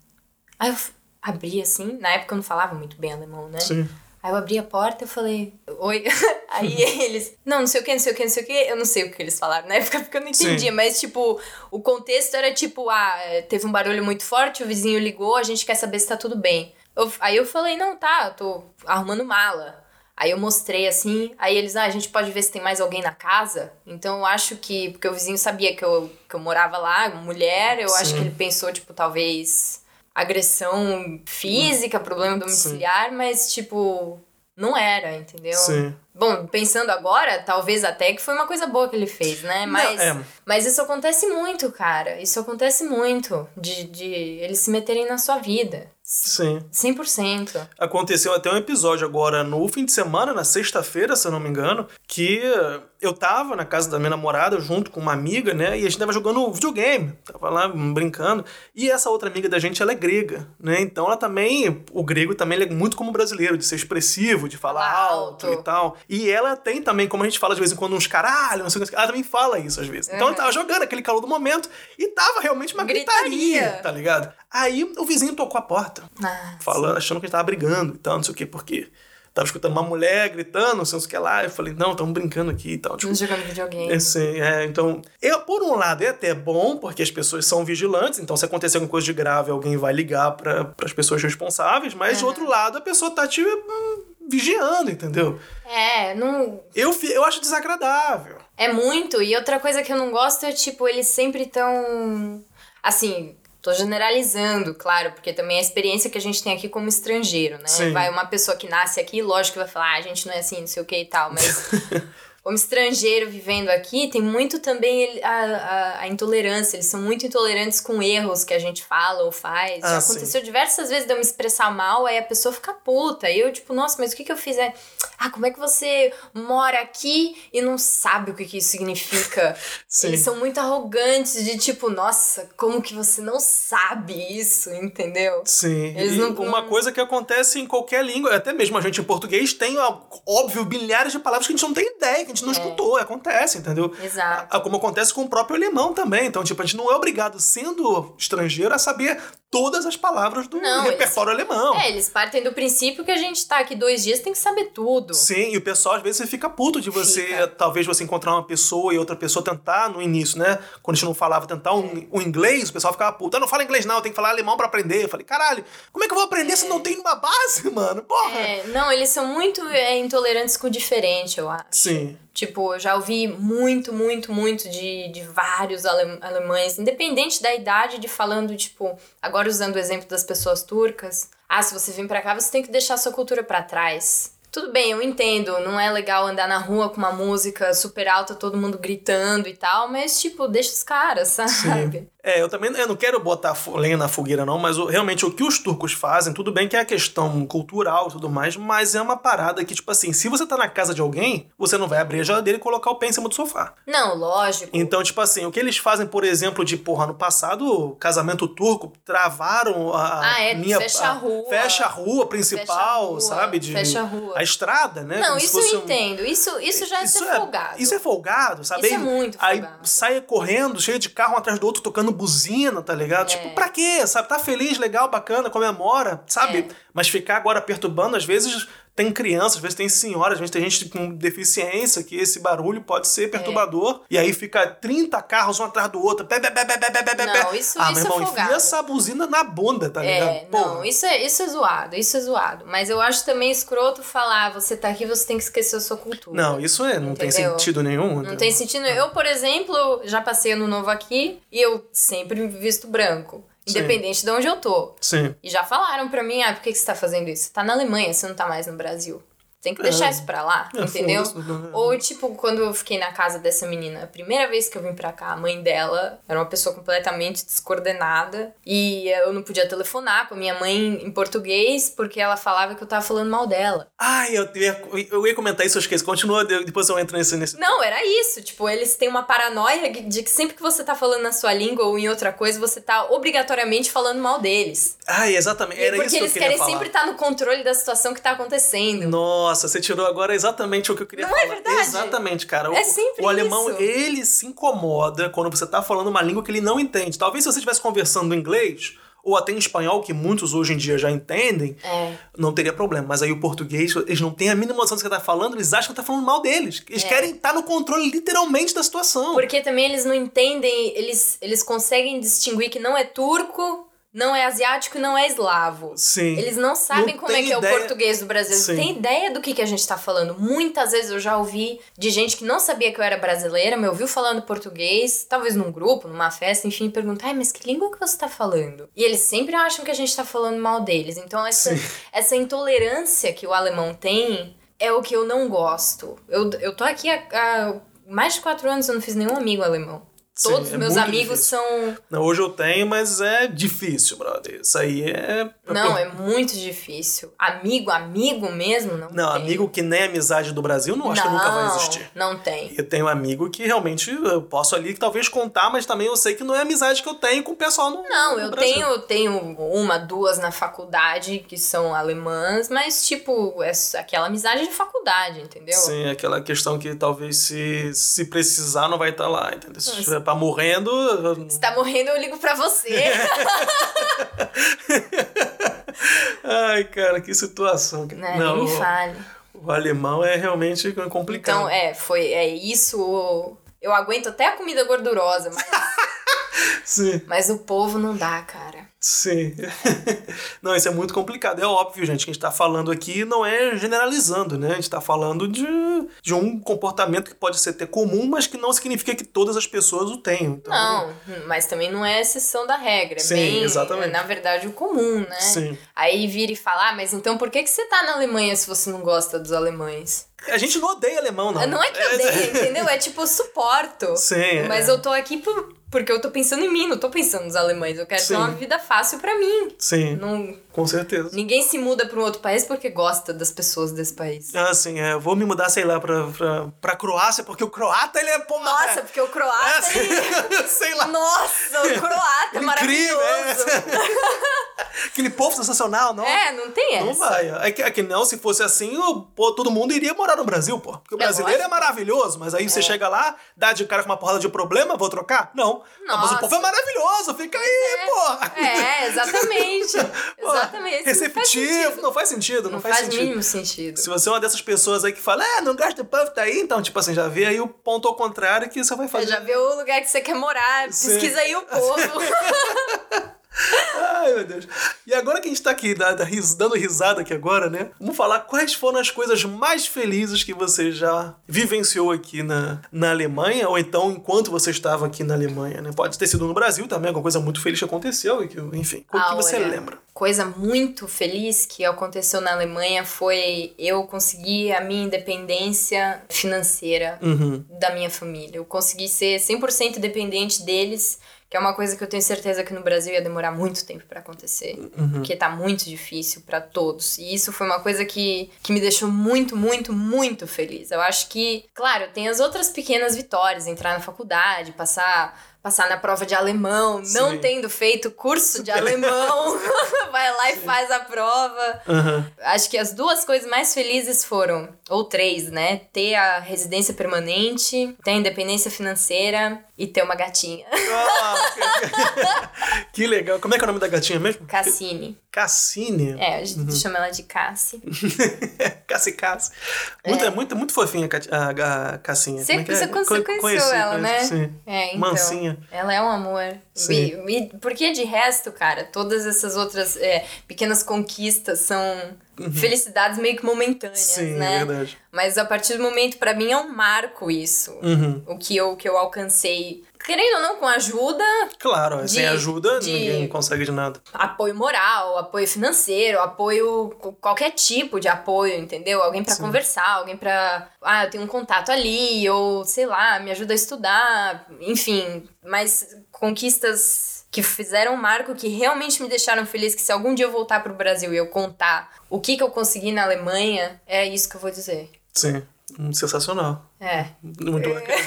Aí eu abri assim, na época eu não falava muito bem alemão, né? Sim. Aí eu abri a porta e falei, oi. Aí eles, não, não sei o que, não sei o que, não sei o que. Eu não sei o que eles falaram na época porque eu não Sim. entendia, mas tipo, o contexto era tipo, ah, teve um barulho muito forte, o vizinho ligou, a gente quer saber se tá tudo bem. Eu- aí eu falei, não, tá, eu tô arrumando mala. Aí eu mostrei assim, aí eles, ah, a gente pode ver se tem mais alguém na casa. Então eu acho que, porque o vizinho sabia que eu, que eu morava lá, mulher, eu acho Sim. que ele pensou, tipo, talvez agressão física, problema domiciliar, mas tipo, não era, entendeu? Sim. Bom, pensando agora, talvez até que foi uma coisa boa que ele fez, né? Mas, é. mas isso acontece muito, cara. Isso acontece muito. De, de eles se meterem na sua vida. Sim. 100%. Aconteceu até um episódio agora no fim de semana, na sexta-feira, se eu não me engano, que eu tava na casa da minha namorada junto com uma amiga, né? E a gente tava jogando videogame, tava lá brincando. E essa outra amiga da gente, ela é grega, né? Então ela também, o grego também é muito como brasileiro, de ser expressivo, de falar alto. alto. e tal. E ela tem também, como a gente fala de vez em quando, uns caralho, não sei o que, ela também fala isso às vezes. Então ela tava jogando aquele calor do momento e tava realmente uma gritaria, Gritaria. tá ligado? Aí o vizinho tocou a porta Ah, falando, achando que a gente tava brigando e tal, não sei o que, porque tava escutando uma mulher gritando, não sei o que lá. Eu falei, não, estamos brincando aqui e tal. Tipo, jogando videogame. Assim, é, então, eu, por um lado é até bom, porque as pessoas são vigilantes, então se acontecer alguma coisa de grave, alguém vai ligar para as pessoas responsáveis, mas de outro lado a pessoa tá te hum, vigiando, entendeu? É, não. Eu, eu acho desagradável. É muito. E outra coisa que eu não gosto é, tipo, eles sempre tão. Assim, tô generalizando, claro, porque também é a experiência que a gente tem aqui como estrangeiro, né? Sim. Vai uma pessoa que nasce aqui, lógico que vai falar, ah, a gente não é assim, não sei o que e tal, mas. Como estrangeiro vivendo aqui, tem muito também a, a, a intolerância. Eles são muito intolerantes com erros que a gente fala ou faz. Ah, Já sim. aconteceu diversas vezes de eu me expressar mal, aí a pessoa fica puta. E eu, tipo, nossa, mas o que, que eu fiz? É, ah, como é que você mora aqui e não sabe o que, que isso significa? Sim. Eles são muito arrogantes, de tipo, nossa, como que você não sabe isso, entendeu? Sim. Eles E não- uma não- coisa que acontece em qualquer língua, até mesmo a gente em português tem, óbvio, milhares de palavras que a gente não tem ideia gente não escutou, acontece, entendeu? Exato. Ah, Como acontece com o próprio alemão também. Então, tipo, a gente não é obrigado, sendo estrangeiro, a saber todas as palavras do Não, repertório alemão. É, eles partem do princípio que a gente tá aqui dois dias, tem que saber tudo. Sim, e o pessoal às vezes fica puto de você, Fica. talvez você encontrar uma pessoa e outra pessoa tentar no início, né? Quando a gente não falava, tentar um, um inglês, o pessoal ficava puto. Eu não falo inglês, não, eu tenho que falar alemão pra aprender. Eu falei, caralho, como é que eu vou aprender se não tem uma base, mano? Porra! É, não, eles são muito é, intolerantes com o diferente, eu acho. Sim. Tipo, eu já ouvi muito, muito, muito de, de vários ale- alemães, independente da idade, de falando, tipo, agora usando o exemplo das pessoas turcas. Ah, se você vir pra cá, você tem que deixar sua cultura pra trás. Tudo bem, eu entendo, não é legal andar na rua com uma música super alta, todo mundo gritando e tal, mas, tipo, deixa os caras, sabe? É, eu também eu não quero botar lenha na fogueira, não, mas o- realmente o que os turcos fazem, tudo bem que é a questão cultural e tudo mais, mas é uma parada que, tipo assim, se você tá na casa de alguém, você não vai abrir a geladeira e colocar o pé em cima do sofá. Não, lógico. Então, tipo assim, o que eles fazem, por exemplo, de, porra, no passado, casamento turco, travaram a Ah, é, linha... fecha a rua. Fecha a rua principal, Fecha a rua, sabe? De, fecha a rua. Estrada, né? Não, Como isso eu um- entendo. Isso, isso já é ser folgado. Isso é folgado, sabe? Isso é muito Aí folgado. sai correndo, cheio de carro um atrás do outro, tocando buzina, tá ligado? É. Tipo, pra quê? Sabe? Tá feliz, legal, bacana, comemora, sabe? É. Mas ficar agora perturbando, às vezes tem crianças, às vezes tem senhoras, às vezes tem gente com deficiência, que esse barulho pode É. ser perturbador. E aí fica 30 carros um atrás do outro. Bé, bé, bé, bé, bé, bé, bé. Não, isso- ah, isso meu é irmão, enfia folgado. essa buzina na bunda, tá É, ligado? Porra. não, isso é, isso é zoado, isso é zoado. Mas eu acho também escroto falar, você tá aqui, você tem que esquecer a sua cultura. Não, isso é, não tem Entendeu? sentido nenhum. Não tem sentido. Eu, por exemplo, já passei ano novo aqui e eu sempre me visto branco. Sim. Independente de onde eu tô. Sim. E já falaram pra mim, ah, por que, que você tá fazendo isso? Você tá na Alemanha, você não tá mais no Brasil. Tem que deixar É. isso pra lá, É, entendeu? não- Ou, tipo, quando eu fiquei na casa dessa menina, a primeira vez que eu vim pra cá, a mãe dela era uma pessoa completamente descoordenada. E eu não podia telefonar com a minha mãe em português, porque ela falava que eu tava falando mal dela. Ai, eu ia, eu ia comentar isso, eu esqueci. Continua, depois eu entro nesse. nesse... Não, era isso. Tipo, eles têm uma paranoia de que sempre que você tá falando na sua língua ou em outra coisa, você tá obrigatoriamente falando mal deles. Ai, exatamente. Era porque isso que eu eles queria querem falar. sempre estar no controle da situação que tá acontecendo. Nossa, você tirou agora exatamente o que eu queria Não é falar. verdade? Exatamente, cara. É o, sempre o alemão, isso. ele se incomoda quando você tá falando uma língua que ele não entende. Talvez se você estivesse conversando em inglês, ou até em espanhol, que muitos hoje em dia já entendem, É. não teria problema. Mas aí o português, eles não têm a mínima noção do que você tá falando, eles acham que tá falando mal deles. Eles É. querem estar no controle literalmente da situação. Porque também eles não entendem, eles, eles conseguem distinguir que não é turco, não é asiático e não é eslavo. Sim. Eles não sabem Não como é que é ideia- o português do Brasil. Sim. Não tem ideia do que, que a gente tá falando. Muitas vezes eu já ouvi de gente que não sabia que eu era brasileira, me ouviu falando português, talvez num grupo, numa festa, enfim, e pergunta, ai, mas que língua que você tá falando? E eles sempre acham que a gente tá falando mal deles. Então essa, Sim. essa intolerância que o alemão tem é o que eu não gosto. Eu, eu tô aqui há, há mais de quatro anos, eu não fiz nenhum amigo alemão. Sim, Todos os é meus muito amigos difícil. são. Não, Hoje eu tenho, mas é difícil, brother. Isso aí é. Não, é muito difícil. Amigo, amigo mesmo, não Não, tem. amigo que nem amizade do Brasil, não acho que nunca vai existir. Não tem. Eu tenho um amigo que realmente eu posso ali talvez contar, mas também eu sei que não é amizade que eu tenho com o pessoal no Não, no eu Brasil. tenho, tenho uma, duas na faculdade que são alemãs, mas, tipo, é aquela amizade de faculdade, entendeu? Sim, aquela questão que talvez se, se precisar não vai estar lá, entendeu? Se Nossa. Pra morrendo. Se tá morrendo, eu ligo pra você. Ai, cara, que situação. Não, Nem me o, fale. o alemão é realmente complicado. Então, é, foi, é isso. Eu aguento até a comida gordurosa, mas, Sim. mas o povo não dá, cara. Sim. não, isso é muito complicado. É óbvio, gente, que a gente tá falando aqui não é generalizando, né? A gente tá falando de, de um comportamento que pode ser até comum, mas que não significa que todas as pessoas o tenham. Então, Não, mas também não é exceção da regra. É Sim, bem, exatamente. é, na verdade, o comum, né? Sim. Aí vira e fala, ah, mas então por que, que você tá na Alemanha se você não gosta dos alemães? A gente não odeia alemão, não. Não é que eu odeio, entendeu? É tipo, suporto. Sim. Mas é. eu tô aqui por, porque eu tô pensando em mim, não tô pensando nos alemães. Eu quero Sim. ter uma vida fácil pra mim. Sim, Não, com certeza. ninguém se muda pra um outro país porque gosta das pessoas desse país. Ah, sim, é. Eu vou me mudar, sei lá, pra, pra, pra Croácia, porque o croata, ele é... Pô, Nossa, é- porque o croata. é, ele- sei lá. Nossa, o croata é Incrível, maravilhoso. é. aquele povo sensacional, não. É, não tem essa. Não vai. É que, é que não, se fosse assim, pô, todo mundo iria morar no Brasil, pô. Porque o É brasileiro é maravilhoso, mas aí você chega lá, dá de cara com uma porrada de problema, vou trocar? Não. Não, mas o Nossa. povo é maravilhoso, fica aí, pô. É, exatamente. Pô, exatamente. Receptivo, não faz sentido, não, Não faz, faz sentido. mínimo sentido. Se você é uma dessas pessoas aí que fala, é, não gasta o povo, tá aí, então, tipo assim, já vê aí o ponto ao contrário que você vai fazer. Já viu o lugar que você quer morar, Sim. pesquisa aí o povo. Ai, meu Deus. E agora que a gente tá aqui da ris- dando risada aqui agora, né? Vamos falar quais foram as coisas mais felizes que você já vivenciou aqui na, na Alemanha, ou então enquanto você estava aqui na Alemanha, né? Pode ter sido no Brasil também, alguma coisa muito feliz que aconteceu, e que, enfim. O que Ah, você olha, lembra? Coisa muito feliz que aconteceu na Alemanha foi eu conseguir a minha independência financeira Uhum. da minha família. Eu consegui ser 100% dependente deles, que é uma coisa que eu tenho certeza que no Brasil ia demorar muito tempo pra acontecer, porque tá muito difícil pra todos. E isso foi uma coisa que, que me deixou muito, muito, muito feliz. Eu acho que, claro, tem as outras pequenas vitórias, entrar na faculdade, passar passar na prova de alemão, não Sim. tendo feito curso de alemão, vai lá e faz a prova. Aham. Acho que as duas coisas mais felizes foram, ou três, né? Ter a residência permanente, ter a independência financeira e ter uma gatinha. Ah, que- legal. Como é que é o nome da gatinha mesmo? Cassine. Cassine. É, a gente chama ela de Cassi. Cassi Cassi. Muito, é. muito, muito fofinha a, a, Cassinha. Você, é é? você, você Co- conheceu conheci, ela, né? Sim. É, então. Mansinha. Ela é um amor. Sim. E, e- porque de resto, cara, todas essas outras é, pequenas conquistas são felicidades meio que momentâneas. Sim, né? é verdade. Mas a partir do momento, pra mim, é um marco isso. Uhum. O que eu, que eu alcancei. Querendo ou não, com ajuda, Claro, De- sem ajuda de- ninguém consegue de nada. apoio moral, apoio financeiro, apoio qualquer tipo de apoio, entendeu? Alguém pra conversar, alguém pra ah, eu tenho um contato ali ou sei lá, me ajuda a estudar, enfim, mas conquistas que fizeram um marco que realmente me deixaram feliz que se algum dia eu voltar pro Brasil e eu contar o que que eu consegui na Alemanha, é isso que eu vou dizer. Sim. Sensacional. É. Muito bacana.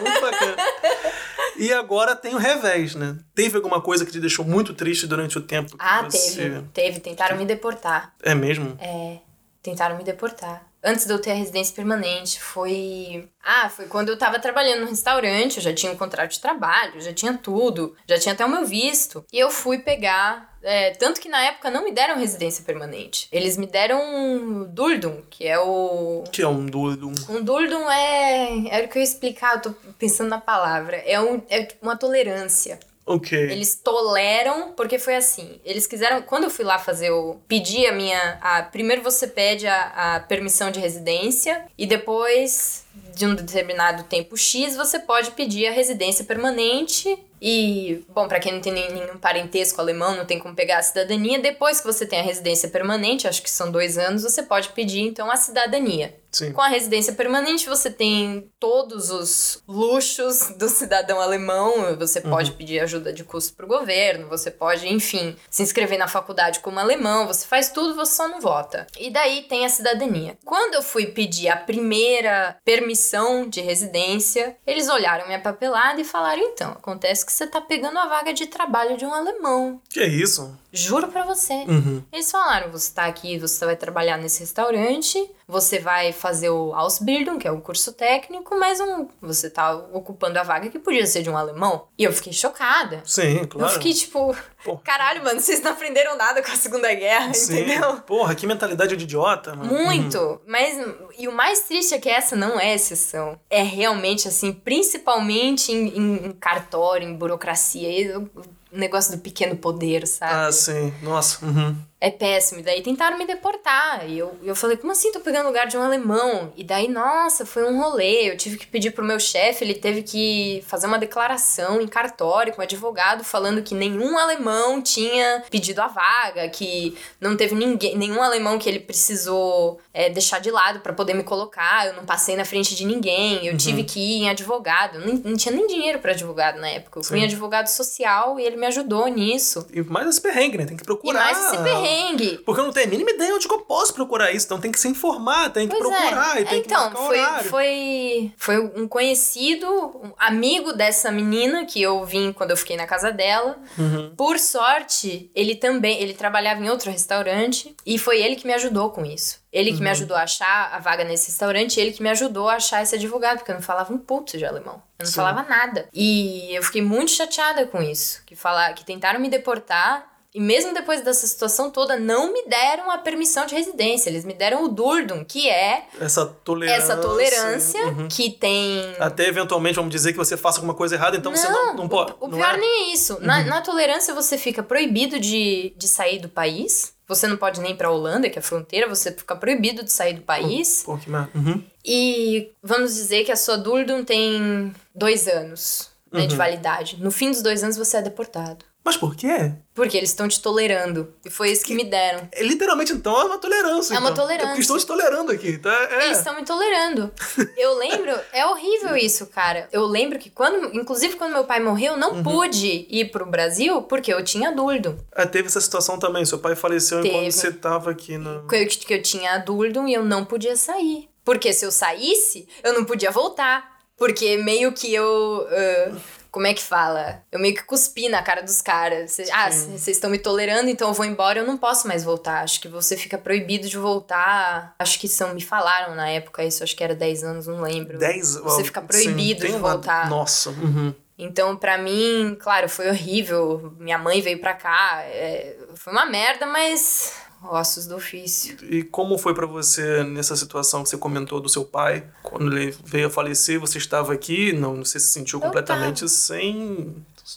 muito bacana. E agora tem o revés, né? Teve alguma coisa que te deixou muito triste durante o tempo que Ah, você... teve, teve, tentaram me deportar. É mesmo? É, tentaram me deportar. Antes de eu ter a residência permanente, foi. Ah, foi quando eu tava trabalhando no restaurante, eu já tinha um contrato de trabalho, já tinha tudo, já tinha até o meu visto. E eu fui pegar. é, tanto que na época não me deram residência permanente. Eles me deram um Duldum, que é o. Que é um doido. Um... Um Duldum é. É o que eu ia explicar, eu tô pensando na palavra. É, um, é uma tolerância. Ok. Eles toleram, porque foi assim. Eles quiseram. Quando eu fui lá fazer o. Pedir a minha. A, primeiro você pede a, a permissão de residência e depois, de um determinado tempo X, você pode pedir a residência permanente. E, bom, pra quem não tem nenhum parentesco alemão, não tem como pegar a cidadania. Depois que você tem a residência permanente, acho que são dois anos, você pode pedir então a cidadania. Sim. Com a residência permanente, você tem todos os luxos do cidadão alemão. Você pode pedir ajuda de custo pro governo, você pode, enfim, se inscrever na faculdade como alemão, você faz tudo, você só não vota. E daí tem a cidadania. Quando eu fui pedir a primeira permissão de residência, eles olharam minha papelada e falaram: então, acontece que você tá pegando a vaga de trabalho de um alemão. Que isso? Juro pra você. Uhum. Eles falaram: você tá aqui, você vai trabalhar nesse restaurante, você vai fazer o Ausbildung, que é o curso técnico, mas um, você tá ocupando a vaga que podia ser de um alemão. E eu fiquei chocada. Sim, claro. Eu fiquei tipo, Pô. caralho, mano, vocês não aprenderam nada com a Segunda Guerra, Sim. entendeu? Porra, que mentalidade de idiota, mano. Muito. Mas, e o mais triste é que essa não é exceção. É realmente, assim, principalmente em, em- em cartório, em burocracia, negócio do pequeno poder, sabe? Ah, sim. Nossa. Uhum. É péssimo. E daí tentaram me deportar. E eu, eu falei, como assim tô pegando lugar de um alemão? E daí, nossa, foi um rolê. Eu tive que pedir pro meu chefe, ele teve que fazer uma declaração em cartório com o advogado falando que nenhum alemão tinha pedido a vaga, que não teve ninguém, nenhum alemão que ele precisou é, deixar de lado pra poder me colocar. Eu não passei na frente de ninguém. Eu tive que ir em advogado. Eu nem- não tinha nem dinheiro pra advogado na época. Eu fui em Sim. advogado social e ele me ajudou nisso. E mais esse perrengue, né? Tem que E procurar. mais esse perrengue. Porque eu não tenho a mínima ideia onde eu posso procurar isso. Então tem que se informar, tem que Pois procurar é. e tem então, que foi, horário. foi, foi um conhecido, um amigo dessa menina que eu vim quando eu fiquei na casa dela. Uhum. Por sorte, ele também, ele trabalhava em outro restaurante e foi ele que me ajudou com isso. Ele que me Uhum. ajudou a achar a vaga nesse restaurante, ele que me ajudou a achar esse advogado, porque eu não falava um puto de alemão. Eu não Sim. falava nada. E eu fiquei muito chateada com isso, que falar que tentaram me deportar e mesmo depois dessa situação toda não me deram a permissão de residência. Eles me deram o Durdum, que é Essa tolerância. essa tolerância Uhum. que tem Até eventualmente vamos dizer que você faça alguma coisa errada, então você não, não pode. o não pior é? nem é isso. Na, na tolerância, você fica proibido de, de sair do país. Você não pode nem ir pra Holanda, que é a fronteira, você fica proibido de sair do país. Pô, que merda. Uhum. E vamos dizer que a sua Durdum tem dois anos né, de Uhum. validade. No fim dos dois anos, você é deportado. Mas por quê? Porque eles estão te tolerando. E foi isso que me deram. É, literalmente, então, é uma tolerância. É uma então. tolerância. É porque estão te tolerando aqui, tá? É. Eles estão me tolerando. Eu lembro, é horrível isso, cara. Eu lembro que quando, inclusive quando meu pai morreu, eu não Uhum. pude ir pro Brasil porque eu tinha Durdum. Ah, teve essa situação também. Seu pai faleceu enquanto Teve. você tava aqui no. que eu, que eu tinha a Durdum e eu não podia sair. Porque se eu saísse, eu não podia voltar. Porque meio que eu. ah, como é que fala? Eu meio que cuspi na cara dos caras. Cê- ah, vocês estão me tolerando, então eu vou embora, eu não posso mais voltar. Acho que você fica proibido de voltar. Acho que são, me falaram na época isso, acho que era 10 anos, não lembro. 10 Você fica proibido Sim, de uma- voltar. Nossa. uhum. Então, pra mim, claro, foi horrível. Minha mãe veio pra cá. é, foi uma merda, mas. Ossos do ofício. E como foi pra você nessa situação que você comentou do seu pai? Quando ele veio a falecer, você estava aqui, não, você se sentiu Eu completamente sem,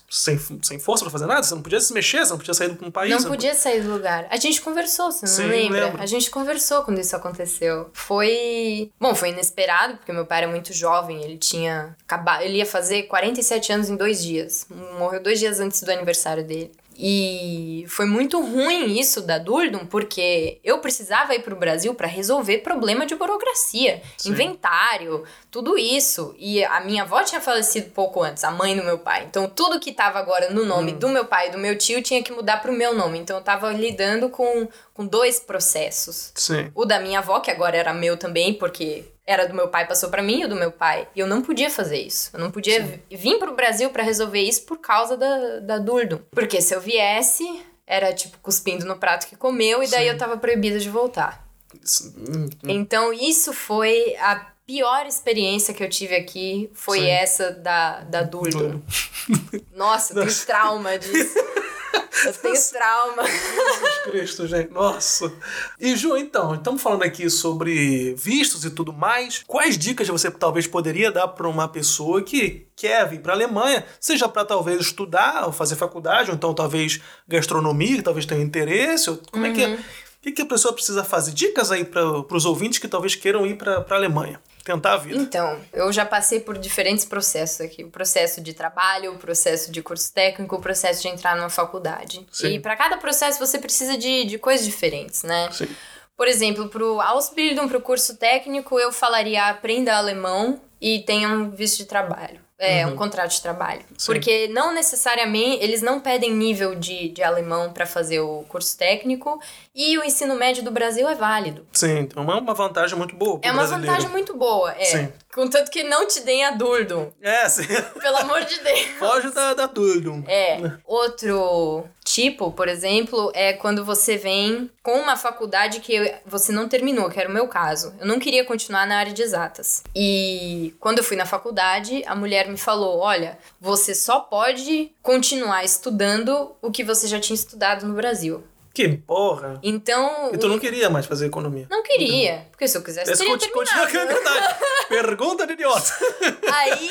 sem, sem força pra fazer nada? Você não podia se mexer, você não podia sair de um país? Não podia sair do lugar. A gente conversou, você não Sim, lembra? lembro. A gente conversou quando isso aconteceu. Foi. Bom, foi inesperado, porque meu pai era muito jovem. Ele tinha. acabado Ele ia fazer 47 anos em dois dias. Morreu dois dias antes do aniversário dele. E foi muito ruim isso da Durdum, porque eu precisava ir pro Brasil para resolver problema de burocracia, Sim. inventário, tudo isso. E a minha avó tinha falecido pouco antes, a mãe do meu pai. Então tudo que tava agora no nome Hum. do meu pai e do meu tio tinha que mudar pro meu nome. Então eu tava lidando com, com dois processos. Sim. O da minha avó, que agora era meu também, porque era do meu pai, passou pra mim, e o do meu pai. E eu não podia fazer isso. Eu não podia vi- vir pro Brasil pra resolver isso por causa da, da Durdum. Porque se eu viesse, era tipo cuspindo no prato que comeu, e daí Sim. eu tava proibida de voltar. Hum, Então isso foi a pior experiência que eu tive aqui, foi Sim. essa da, da Durdum. Nossa, Nossa. trauma disso. Eu tenho trauma. Jesus Cristo, gente. Nossa. E, Ju, então, estamos falando aqui sobre vistos e tudo mais. Quais dicas você talvez poderia dar para uma pessoa que quer vir para a Alemanha, seja para talvez estudar ou fazer faculdade, ou então talvez gastronomia, que talvez tenha interesse? Ou como é que é? O que, que a pessoa precisa fazer? Dicas aí para os ouvintes que talvez queiram ir para a Alemanha. Tentar a vida. Então, eu já passei por diferentes processos aqui. O processo de trabalho, o processo de curso técnico, o processo de entrar numa faculdade. Sim. E para cada processo você precisa de, de coisas diferentes, né? Sim. Por exemplo, pro Ausbildung, pro curso técnico, eu falaria aprenda alemão e tenha um visto de trabalho. É, um contrato de trabalho. Uhum. Sim. Porque não necessariamente, eles não pedem nível de, de alemão para fazer o curso técnico e o ensino médio do Brasil é válido. Sim, então é uma vantagem muito boa É uma brasileiro. vantagem muito boa, é. Sim. Contanto que não te deem a Durdum, É, sim. pelo amor de Deus. Foge da, da Durdum. É. Outro tipo, por exemplo, é quando você vem com uma faculdade que você não terminou, que era o meu caso. Eu não queria continuar na área de exatas. E quando eu fui na faculdade, a mulher me falou: olha, você só pode continuar estudando o que você já tinha estudado no Brasil. Que porra. Então. E tu não queria mais fazer economia? Não queria, porque se eu quisesse, Esse teria conti- continua que é verdade. Pergunta de idiota. Aí,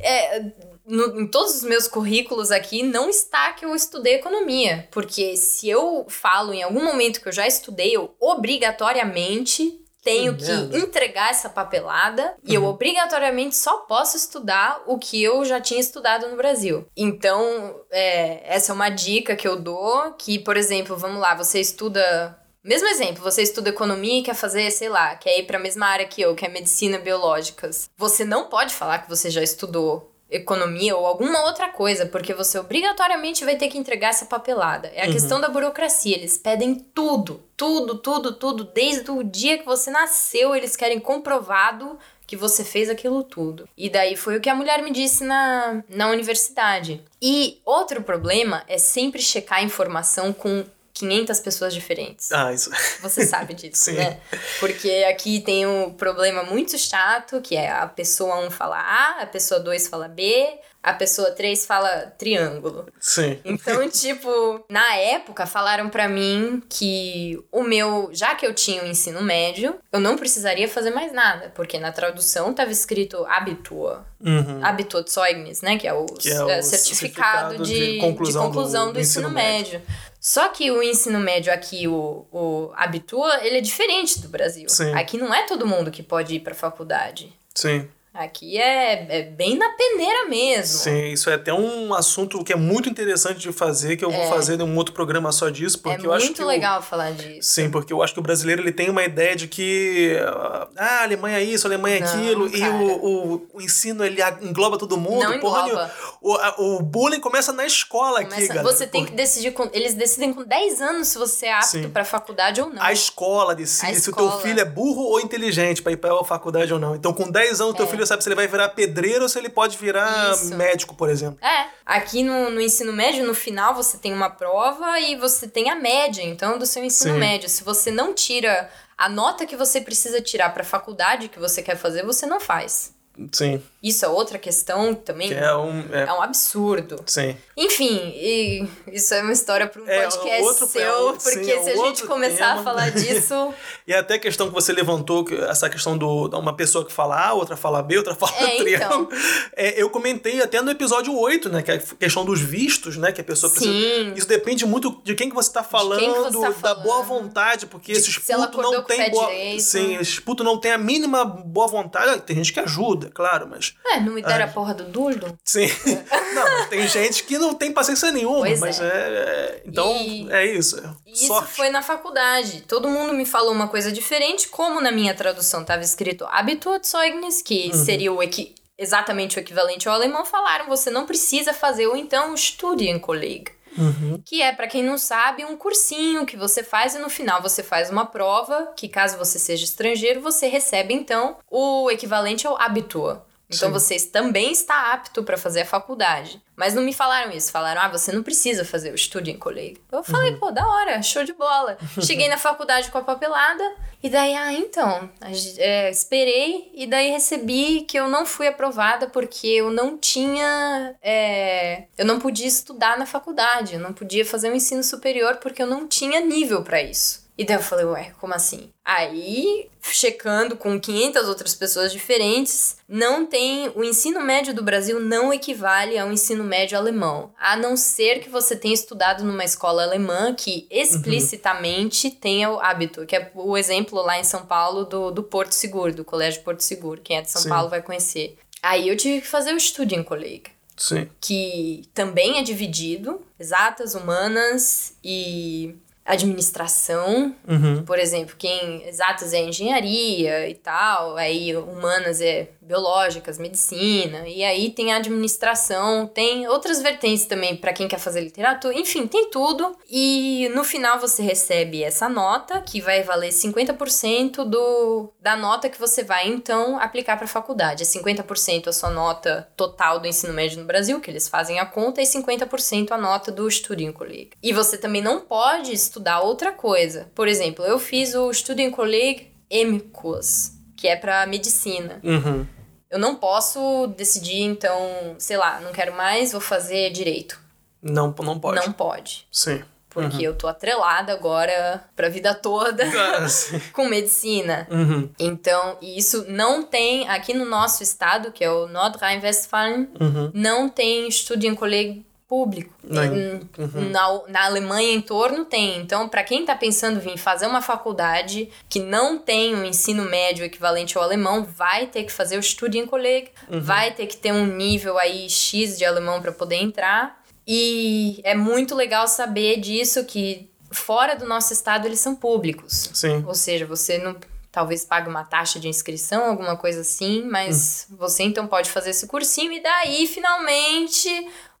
é, no- em todos os meus currículos aqui, não está que eu estudei economia. Porque se eu falo em algum momento que eu já estudei, eu obrigatoriamente tenho Que entregar essa papelada e eu obrigatoriamente só posso estudar o que eu já tinha estudado no Brasil. Então, é, essa é uma dica que eu dou, que, por exemplo, vamos lá, você estuda Mesmo exemplo, você estuda economia e quer fazer, sei lá, quer ir para a mesma área que eu, que é medicina biológicas. Você não pode falar que você já estudou economia ou alguma outra coisa, porque você obrigatoriamente vai ter que entregar essa papelada. É a Uhum. questão da burocracia. Eles pedem tudo, tudo, tudo, tudo. Desde o dia que você nasceu, eles querem comprovado que você fez aquilo tudo. E daí foi o que a mulher me disse na, na universidade. E outro problema é sempre checar a informação com 500 pessoas diferentes. Ah, isso. Você sabe disso, né? Porque aqui tem um problema muito chato, que é a pessoa 1 fala A, a pessoa 2 fala B, a pessoa 3 fala triângulo. Sim. Então, tipo, na época falaram pra mim que o meu, já que eu tinha o ensino médio, eu não precisaria fazer mais nada, porque na tradução tava escrito Abitur. Uhum. Abiturzeugnis, né, que é o, Que é o é, certificado, certificado de, de conclusão de conclusão do- do, ensino, médio. Só que o ensino médio aqui, o, o Abitur, ele é diferente do Brasil. Sim. Aqui não é todo mundo que pode ir pra faculdade. Sim. Aqui é, é bem na peneira mesmo. Sim, isso é até um assunto que é muito interessante de fazer, que eu vou fazer em um outro programa só disso, É porque eu acho que. muito o- legal falar disso. Sim, porque eu acho que o brasileiro ele tem uma ideia de que ah, a Alemanha é isso, a Alemanha é aquilo, e cara. o, o, o ensino ele engloba todo mundo. Não porra engloba. O, o bullying começa na escola aqui, Começa- galera. você tem que decidir com. Eles decidem com 10 anos se você é apto Sim. pra faculdade ou não. A escola decide A se o teu filho é burro ou inteligente pra ir pra faculdade ou não. Então, com 10 anos, teu É. filho sabe se ele vai virar pedreiro ou se ele pode virar Isso. médico, por exemplo. É, aqui no, no ensino médio, no final, você tem uma prova e você tem a média, então, do seu ensino Sim. médio. Se você não tira a nota que você precisa tirar pra faculdade que você quer fazer, você não faz. Sim. Isso é outra questão também. Que é um. É, É um absurdo. Sim. Enfim, e isso é uma história para um É, podcast outro- seu, é porque sim, se a gente começar tema. a falar disso. E até a questão que você levantou, que essa questão do de uma pessoa que fala A, outra fala B, outra fala É, então. É, eu comentei até no episódio 8, né? Que é a questão dos vistos, né? Que a pessoa precisa. Sim. Isso depende muito de quem que você tá falando, você tá da falando. boa vontade, porque De esses putos não pé boa. direito. Sim, esses putos não tem a mínima boa vontade. Tem gente que ajuda, claro, mas. É, não me deram a porra do durdo? Sim. não, mas tem gente que não tem paciência nenhuma, Pois mas é. é. é- então, E- é isso. é Isso Sorte. foi na faculdade. Todo mundo me falou uma coisa diferente, como na minha tradução estava escrito Abiturzeugnis, que Uhum. seria o equi exatamente o equivalente ao alemão, falaram você não precisa fazer, ou então Studienkolleg. Uhum. Que é, pra quem não sabe, um cursinho que você faz e no final você faz uma prova, que caso você seja estrangeiro, você recebe então o equivalente ao Abitur. Então Sim. você também está apto para fazer a faculdade. Mas não me falaram isso. Falaram, ah, você não precisa fazer o Studienkolleg. Eu falei, pô, da hora, show de bola. Cheguei na faculdade com a papelada. E daí, ah, então, é, esperei. E daí recebi que eu não fui aprovada porque eu não tinha... é, eu não podia estudar na faculdade. Eu não podia fazer um ensino superior porque eu não tinha nível para isso. E daí eu falei, ué, como assim? Aí, checando com 500 outras pessoas diferentes, não tem. O ensino médio do Brasil não equivale ao ensino médio alemão. A não ser que você tenha estudado numa escola alemã que explicitamente tenha o hábito, que é o exemplo lá em São Paulo do, do Porto Seguro, do Colégio Porto Seguro. Quem é de São Sim. Paulo vai conhecer. Aí eu tive que fazer o Studienkolleg Sim. que também é dividido, exatas, humanas e administração. Uhum. Por exemplo, quem exatas é engenharia e tal, aí humanas é biológicas, medicina, e aí tem administração, tem outras vertentes também para quem quer fazer literatura, enfim, tem tudo. E no final você recebe essa nota que vai valer 50% do da nota que você vai então aplicar para a faculdade. É 50% a sua nota total do ensino médio no Brasil, que eles fazem a conta, e 50% a nota do Studienkolleg. E você também não pode estudar outra coisa. Por exemplo, eu fiz o Studienkolleg M-Kurs, que é para medicina. Uhum. Eu não posso decidir, então, sei lá, não quero mais, vou fazer direito. Não, não pode. Não pode. Sim. Porque eu tô atrelada agora pra vida toda Ah, com medicina. Uhum. Então, isso não tem, aqui no nosso estado, que é o Nordrhein-Westfalen, Uhum. não tem Studienkolleg público. Em- na, na Alemanha em torno tem. Então, para quem tá pensando em fazer uma faculdade que não tem um ensino médio equivalente ao alemão, vai ter que fazer o Studienkolleg, vai ter que ter um nível aí X de alemão para poder entrar. E é muito legal saber disso que fora do nosso estado eles são públicos. Sim. Ou seja, você não talvez pague uma taxa de inscrição, alguma coisa assim, mas Hum. você então pode fazer esse cursinho e daí finalmente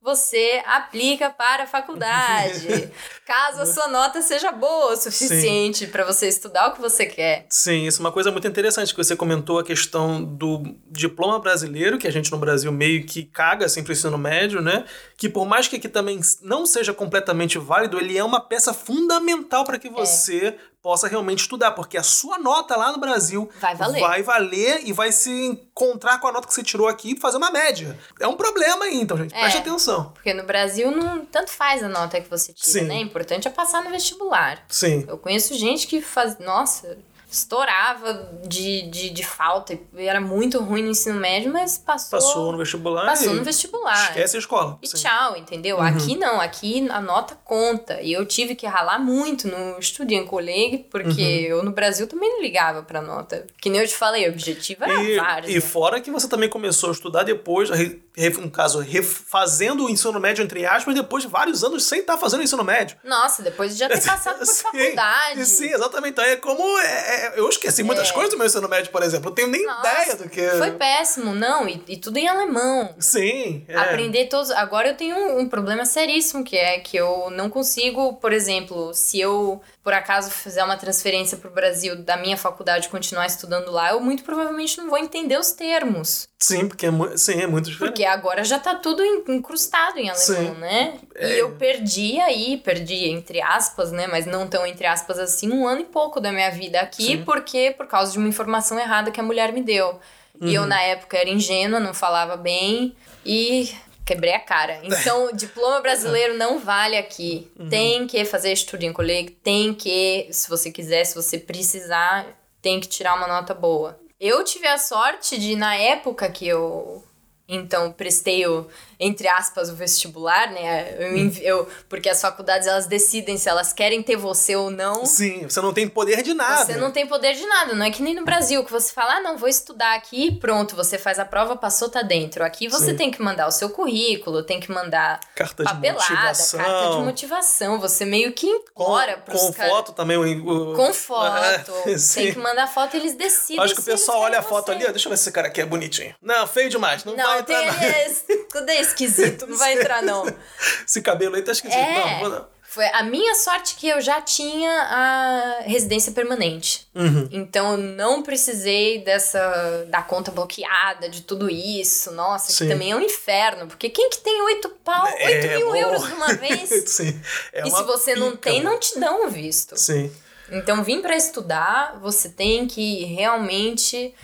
você aplica para a faculdade. caso a sua nota seja boa o suficiente para você estudar o que você quer. Sim, isso é uma coisa muito interessante que você comentou a questão do diploma brasileiro, que a gente no Brasil meio que caga assim pro ensino médio, né? Que por mais que aqui também não seja completamente válido, ele é uma peça fundamental para que É. possa realmente estudar, porque a sua nota lá no Brasil Vai valer. vai valer e vai se encontrar com a nota que você tirou aqui e fazer uma média. É um problema aí, então, gente. É. Preste atenção. Porque no Brasil não tanto faz a nota que você tira, Sim. né? O importante é passar no vestibular. Sim. Eu conheço gente que faz. Nossa, estourava de, de, de falta e era muito ruim no ensino médio, mas passou. Passou no vestibular. Passou no vestibular. Esquece a escola. E Sim. tchau, entendeu? Aqui não, aqui a nota conta. E eu tive que ralar muito no Student College, porque eu no Brasil também não ligava pra nota. Que nem eu te falei, o objetivo era E, várzea. e fora que você também começou a estudar depois, no caso, refazendo o ensino médio, entre aspas, depois de vários anos sem estar fazendo o ensino médio. Nossa, depois de já ter passado por Sim, faculdade. Sim, exatamente. Então é como. é- é- eu esqueci muitas É. coisas do meu ensino médio, por exemplo. Eu tenho nem Nossa, ideia do que. Foi péssimo, não, e, e tudo em alemão. Sim. é. Aprender todos. Agora eu tenho um, um problema seríssimo, que é que eu não consigo, por exemplo, se eu por acaso fizer uma transferência pro Brasil da minha faculdade e continuar estudando lá, eu muito provavelmente não vou entender os termos. Sim, porque é, mu- sim, é muito diferente. Porque agora já tá tudo incrustado em alemão, Sim. né? É. E eu perdi aí, perdi entre aspas, né? Mas não tão entre aspas assim, um ano e pouco da minha vida aqui, Sim. porque por causa de uma informação errada que a mulher me deu. E Uhum. eu, na época, era ingênua, não falava bem e quebrei a cara. Então, diploma brasileiro não vale aqui. Uhum. Tem que fazer Studien College, tem que, se você quiser, se você precisar, tem que tirar uma nota boa. Eu tive a sorte de, na época que eu então prestei o, entre aspas, o vestibular, né? Eu, envi- eu- porque as faculdades elas decidem se elas querem ter você ou não. Sim, você não tem poder de nada. Você não tem poder de nada, não é que nem no Brasil, que você fala, ah, não, vou estudar aqui, pronto, você faz a prova, passou, tá dentro. Aqui você Sim. tem que mandar o seu currículo, tem que mandar Carta de papelada, motivação. carta de motivação, você meio que Com, implora pros com foto também. O, Com foto, sim. tem que mandar foto e eles decidem. Acho que o pessoal olha a foto você. ali, ó, deixa eu ver se esse cara aqui é bonitinho. Não, feio demais, não, vai Não, entrar tem tudo é esquisito, não vai entrar não. Esse cabelo aí tá esquisito. É. Não, não não. Foi a minha sorte que eu já tinha a residência permanente. Uhum. Então eu não precisei dessa da conta bloqueada, de tudo isso. Nossa, Sim. que também é um inferno. Porque quem que tem oito pau, oito É, mil bom. euros de uma vez? Sim. É e se você não pica, tem, né? não te dão o visto. Sim. Então, vim para estudar, você tem que realmente.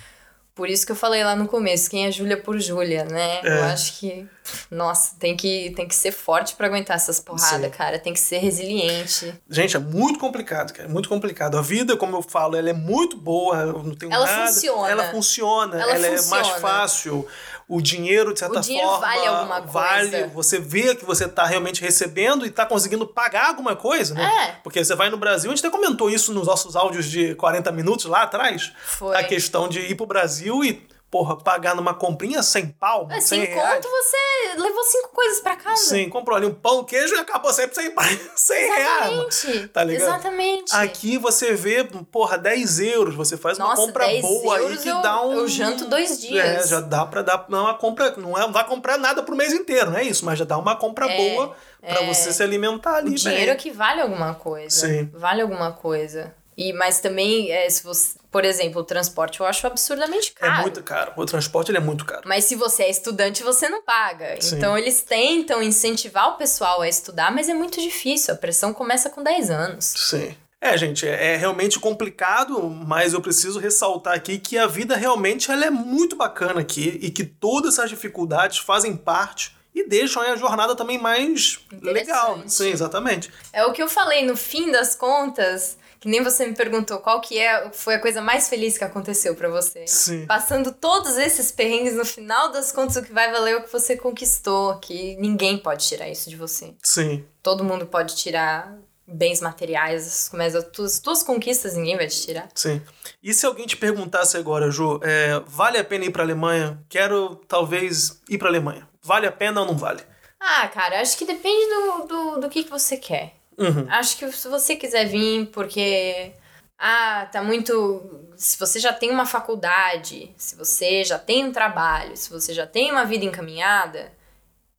Por isso que eu falei lá no começo, quem é Júlia por Júlia, né? É. Eu acho que, nossa, tem que, tem que ser forte para aguentar essas porradas, cara. Tem que ser resiliente. Gente, é muito complicado, cara. É muito complicado. A vida, como eu falo, ela é muito boa. Não tenho Ela nada. funciona. Ela funciona. Ela é mais funciona. fácil. O dinheiro, de certa O dinheiro forma. vale alguma Vale. coisa. Você vê que você tá realmente recebendo e tá conseguindo pagar alguma coisa, né? É. Porque você vai no Brasil, a gente até comentou isso nos nossos áudios de 40 minutos lá atrás. Foi. A questão de ir pro Brasil e, porra, pagar numa comprinha 100 pau, 100 reais. enquanto você levou cinco coisas para casa. Sim, comprou ali um pão, queijo e acabou sempre 100, 100 reais. Exatamente. Tá ligado? Exatamente. Aqui você vê, porra, 10 euros. Você faz uma Nossa, compra 10 boa aí que eu- dá um. eu janto dois dias. É, já dá pra dar. Não, é uma compra. Não, é, não vai comprar nada pro mês inteiro, não é isso? Mas já dá uma compra É, boa pra você se alimentar ali. O dinheiro é bem. que vale alguma coisa. Sim. Vale alguma coisa. E, mas também, é, se você, por exemplo, o transporte eu acho absurdamente É caro. muito caro. O transporte ele é muito caro. Mas se você é estudante, você não paga. Sim. Então eles tentam incentivar o pessoal a estudar, mas é muito difícil. A pressão começa com 10 anos. Sim. É, gente, é, é realmente complicado, mas eu preciso ressaltar aqui que a vida realmente ela é muito bacana aqui e que todas essas dificuldades fazem parte e deixam a jornada também mais legal. Sim, exatamente. É o que eu falei, no fim das contas, que nem você me perguntou qual que é, foi a coisa mais feliz que aconteceu pra você. Sim. Passando todos esses perrengues, no final das contas, o que vai valer é o que você conquistou, que ninguém pode tirar isso de você. Sim. Todo mundo pode tirar bens materiais, mas as tuas, as tuas conquistas ninguém vai te tirar. Sim. E se alguém te perguntasse agora, Ju, é, vale a pena ir pra Alemanha? Quero, talvez, ir pra Alemanha. Vale a pena ou não vale? Ah, cara, acho que depende do, do, do que, que você quer. Uhum. Acho que se você quiser vir porque ah, tá muito. Se você já tem uma faculdade, se você já tem um trabalho, se você já tem uma vida encaminhada,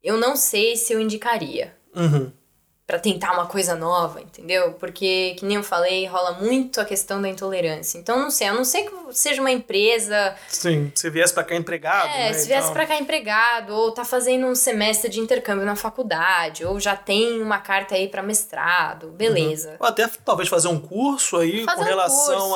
eu não sei se eu indicaria Uhum. Pra tentar uma coisa nova, entendeu? Porque, que nem eu falei, rola muito a questão da intolerância. Então, não sei, a não ser que seja uma empresa, Sim, se viesse pra cá empregado, é, né, se viesse tal. pra cá empregado, ou tá fazendo um semestre de intercâmbio na faculdade, ou já tem uma carta aí pra mestrado, beleza. Ou até talvez fazer um curso aí Fazer com um relação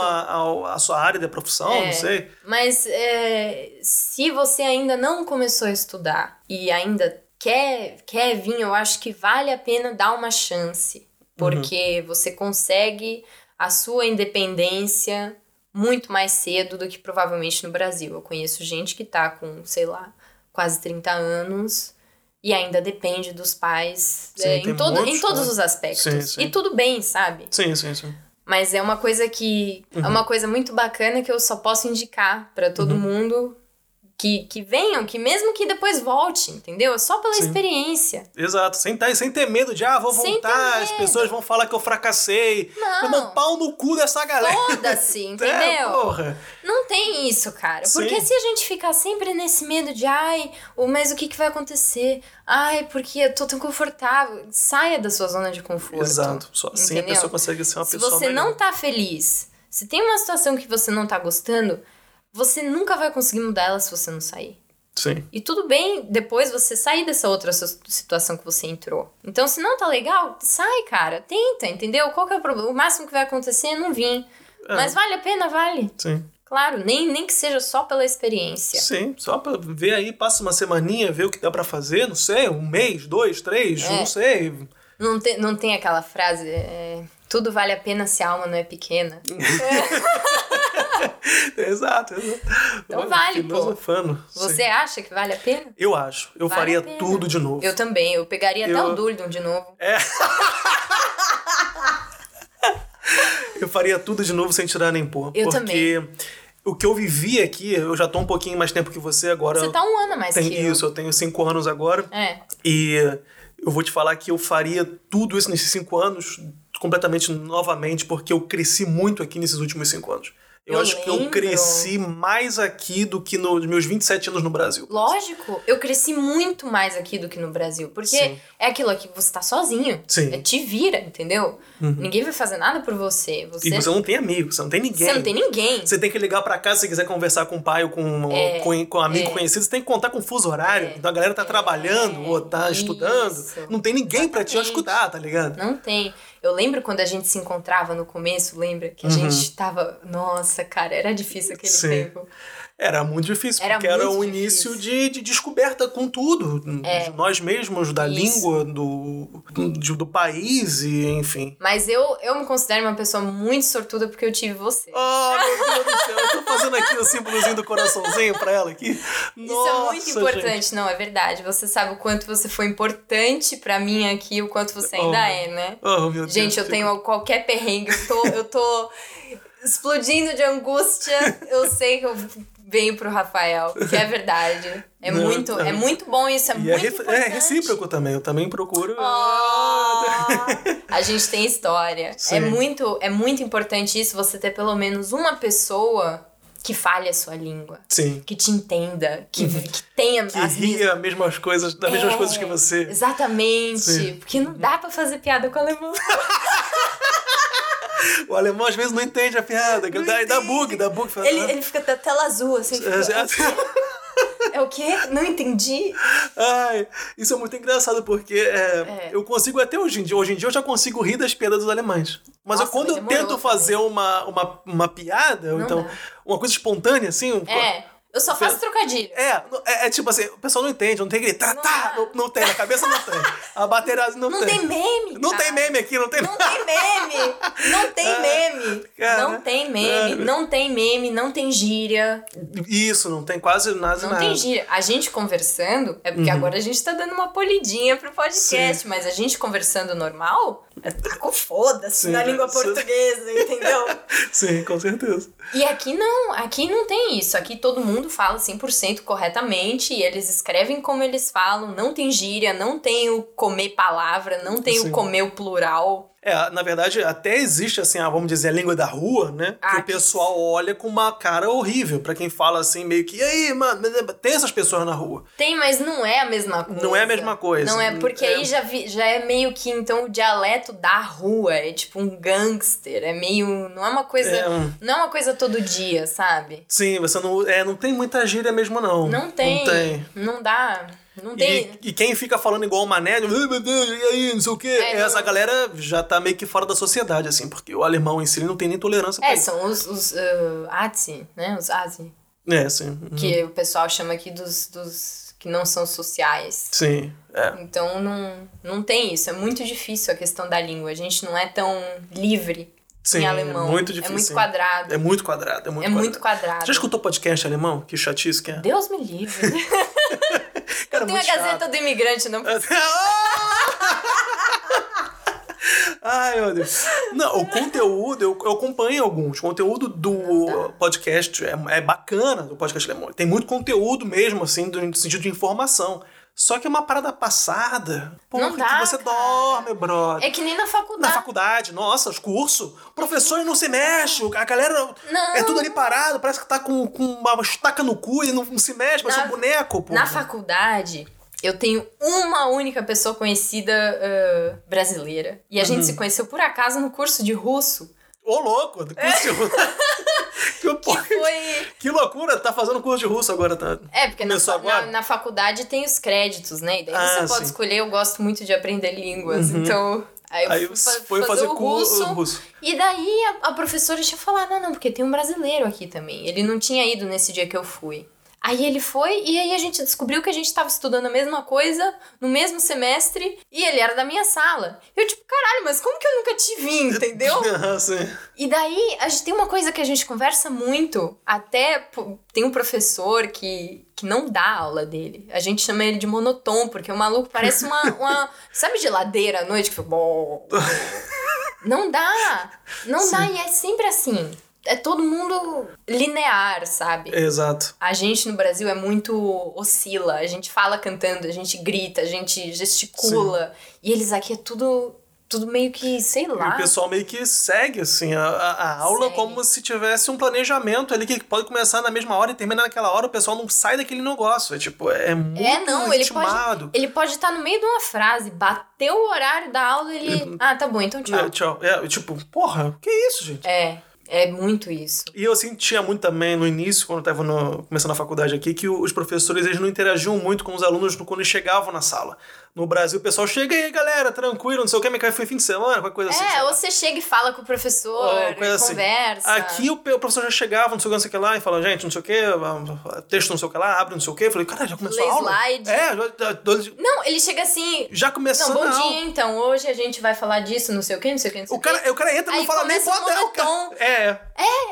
à sua área da profissão, É. não sei. Mas é, se você ainda não começou a estudar e ainda quer, quer vir, eu acho que vale a pena dar uma chance. Porque você consegue a sua independência muito mais cedo do que provavelmente no Brasil. Eu conheço gente que tá com, sei lá, quase 30 anos e ainda depende dos pais Sim, é, em, todo, muitos, em todos né? os aspectos. Sim, sim. E tudo bem, sabe? Sim, sim, sim. Mas é uma coisa que. É uma coisa muito bacana que eu só posso indicar pra todo mundo que, que venham, que mesmo que depois volte, entendeu? É só pela Sim. experiência. Exato, sem, tá, sem ter medo de, ah, vou voltar, as pessoas vão falar que eu fracassei. Não. Meu irmão, pau no cu dessa galera. Foda-se, É, entendeu? porra. Não tem isso, cara. Sim. Porque se a gente ficar sempre nesse medo de, ai, mas o que, que vai acontecer? Ai, porque eu tô tão confortável. Saia da sua zona de conforto. Exato, só assim a entendeu? pessoa consegue ser uma Se pessoa você melhor. não tá feliz, se tem uma situação que você não tá gostando, você nunca vai conseguir mudar ela se você não sair. Sim, E tudo bem depois você sair dessa outra situação que você entrou. Então, se não tá legal, sai, cara. Tenta, entendeu? Qual que é o problema? O máximo que vai acontecer é não vir. É. Mas vale a pena, vale. sim. Claro, nem, nem que seja só pela experiência. Sim, só pra ver aí, passa uma semaninha, ver o que dá pra fazer, não sei, um mês, dois, três, É. não sei. Não tem, não tem aquela frase, é, tudo vale a pena se a alma não é pequena. exato, exato. Então Olha, vale, pô. filosofando, sim. Você acha que vale a pena? Eu acho. Eu Vale faria tudo de novo. Eu também, eu pegaria até Eu- o Duldon de novo. Eu faria tudo de novo sem tirar nem pôr. Eu porque o que eu vivi aqui, eu já tô um pouquinho mais tempo que você agora. Você tá um ano mais tem que eu. isso, eu tenho cinco anos agora. É. E eu vou te falar que eu faria tudo isso nesses cinco anos completamente novamente, porque eu cresci muito aqui nesses últimos cinco anos. Eu, Eu acho que eu lembro. cresci mais aqui do que nos meus 27 anos no Brasil. Lógico, eu cresci muito mais aqui do que no Brasil. Porque Sim. é aquilo aqui, você tá sozinho. Sim. É te vira, entendeu? Ninguém vai fazer nada por você. Você, E você não tem amigo, você não tem ninguém. você não tem ninguém. Você tem que ligar pra casa se quiser conversar com o pai ou com, É, com, com um amigo é. conhecido. Você tem que contar com fuso horário. É, então a galera tá trabalhando ou tá isso. estudando. Não tem ninguém pra te escutar, tá ligado? Não tem. Eu lembro quando a gente se encontrava no começo, lembra? Que a gente tava. Nossa, cara, era difícil aquele Uhum. Sim. tempo. Era muito difícil, Era porque era muito um difícil. início de, de descoberta com tudo. De nós mesmos, da Isso. língua, do, do, do país e enfim. Mas eu, eu me considero uma pessoa muito sortuda porque eu tive você. Oh, meu Deus do céu, eu tô fazendo aqui o símbolozinho do coraçãozinho pra ela aqui. Isso é muito importante, não, é verdade. Você sabe o quanto você foi importante pra mim aqui, o quanto você ainda Oh. é, né? Oh, meu Deus. Gente, eu tenho qualquer perrengue, eu tô, eu tô explodindo de angústia. Eu sei que eu venho pro Rafael, que é verdade. É Não, muito, não. é muito bom isso, é E muito é, ref- importante. é recíproco também, eu também procuro. Oh, a gente tem história. Sim. É muito, é muito importante isso, você ter pelo menos uma pessoa que fale a sua língua. Sim. Que te entenda, que, que tenha Uhum. Que as mesmas ria as mesmas coisas, das mesmas É, coisas que você. Exatamente. Sim. Porque não dá pra fazer piada com alemão. O alemão às vezes não entende a piada, Não dá, dá bug, dá bug. Fala, Ele, "Ah, ele fica da tela azul, assim. é, Fica, é, é o quê? Não entendi. Ai, isso é muito engraçado, porque é, É. eu consigo até hoje em dia. Hoje em dia eu já consigo rir das piadas dos alemães. Mas Nossa, eu, quando eu tento fazer uma, uma, uma piada, então dá. uma coisa espontânea, assim. um- É, eu só faço trocadilho. É, é, é tipo assim, o pessoal não entende, não tem que gritar, Não tá, dá. não, não tem, na cabeça não tem. A bateria não, Não tem meme. Não cara. tem meme aqui, não tem Não tem meme! Não tem meme! cara. Não tem meme, não tem meme, não tem gíria. Isso, não tem quase nada. Não nada. tem gíria. A gente conversando, é Uhum. porque agora a gente tá dando uma polidinha pro podcast, mas a gente conversando normal, tá com foda-se na língua sim. portuguesa, entendeu? Sim, com certeza. E aqui não, aqui não tem isso. Aqui todo mundo fala 100% corretamente e eles escrevem como eles falam, não tem gíria, não tem o comer palavra, não tem Sim. o comer o plural. É, na verdade, até existe, assim, a, vamos dizer, a língua da rua, né? Ah, que o pessoal olha com uma cara horrível pra quem fala assim, meio que, e aí, mano, tem essas pessoas na rua. Tem, mas não é a mesma coisa. Não é a mesma coisa. Não é, porque É. aí já, vi- já é meio que, então, o dialeto da rua. É tipo um gangster. É meio. Não é uma coisa. É um- Não é uma coisa todo dia, sabe? Sim, você não. É, não tem muita gíria mesmo, não. Não tem. Não tem. Não dá. Não tem. E, e quem fica falando igual o Mané, "Ai, meu Deus, e aí, não sei o quê, É, não- essa galera já tá meio que fora da sociedade, assim, porque o alemão em si não tem nem tolerância pra É, isso. são os, os uh, Azi, né? Os Azi. É, sim. Uhum. Que o pessoal chama aqui dos, dos que não são sociais. Sim, é. Então não, não tem isso. É muito difícil a questão da língua. A gente não é tão livre Sim, em é alemão. muito difícil, É muito sim. quadrado. É muito quadrado, é muito É quadrado. muito quadrado. Já escutou podcast alemão? Que chatice que é. Deus me livre. Cara, Tem a muito Gazeta chato. do Imigrante, não Ai, meu Deus. Não, o conteúdo, eu, eu acompanho alguns. O conteúdo do podcast é, é bacana, do podcast alemão. Tem muito conteúdo mesmo, assim, do, no sentido de informação. Só que é uma parada passada. Porra, Não dá, que você cara. dorme, brother. É que nem na Na faculdade. faculdade, nossa, os cursos. Professor não se mexe, a galera Não. é tudo ali parado, parece que tá com, com uma estaca no cu e não, não se mexe, parece Na- um boneco, pô. Na faculdade, eu tenho uma única pessoa conhecida ah, brasileira. E a Uhum. gente se conheceu por acaso no curso de russo. Ô, louco, do curso de russo. que, porra, Foi. que loucura, tá fazendo curso de russo agora, tá? É, porque na, na, na faculdade tem os créditos, né? E daí Ah, você pode sim. Uhum. escolher, eu gosto muito de aprender línguas. Então. Aí eu Aí fui você fa- foi fazer o curso russo. russo. E daí a, a professora tinha falado: não, não, porque tem um brasileiro aqui também. Ele não tinha ido nesse dia que eu fui. Aí ele foi e aí a gente descobriu que a gente tava estudando a mesma coisa no mesmo semestre e ele era da minha sala. Eu, tipo, caralho, mas como que eu nunca te vi, entendeu? Ah, sim. E daí, a gente tem uma coisa que a gente conversa muito, até tem um professor que, que não dá aula dele. A gente chama ele de monotom, porque o maluco parece uma. uma sabe geladeira à noite que fica. bom? Não dá! Não dá, e é sempre assim. É todo mundo linear, sabe? Exato. A gente no Brasil é muito oscila. A gente fala cantando, a gente grita, a gente gesticula. E eles aqui é tudo, tudo meio que, sei E lá. o pessoal meio que segue, assim, a, a- aula Segue. como se tivesse um planejamento ali que pode começar na mesma hora e terminar naquela hora, o pessoal não sai daquele negócio. É tipo, é muito É, não, ele pode, ele pode estar no meio de uma frase, bateu o horário da aula, ele. Ah, tá bom, então tchau. É, tchau. É, tipo, porra, que isso, gente? É, é muito isso. E eu sentia muito também no início, quando eu tava no- começando a faculdade aqui, que os professores eles não interagiam muito com os alunos quando chegavam na sala. No Brasil, o pessoal chega aí, galera, tranquilo, não sei o que, mas foi fim de semana, qualquer coisa assim. sei É, ou você chega e fala com o professor, Ou coisa assim. conversa. Aqui o, o professor já chegava, não sei o que, não sei o que lá, e falava, gente, não sei o que, texto não sei o que lá, abre não sei o que. Eu falei, cara, já começou Lê a aula? slide. É, já, já, Não, ele chega assim. já começou Não, bom dia, então. Hoje a gente vai falar disso, não sei o que, não sei o que, não sei O cara, o cara entra e não fala nem um é, o cara- moletom. É,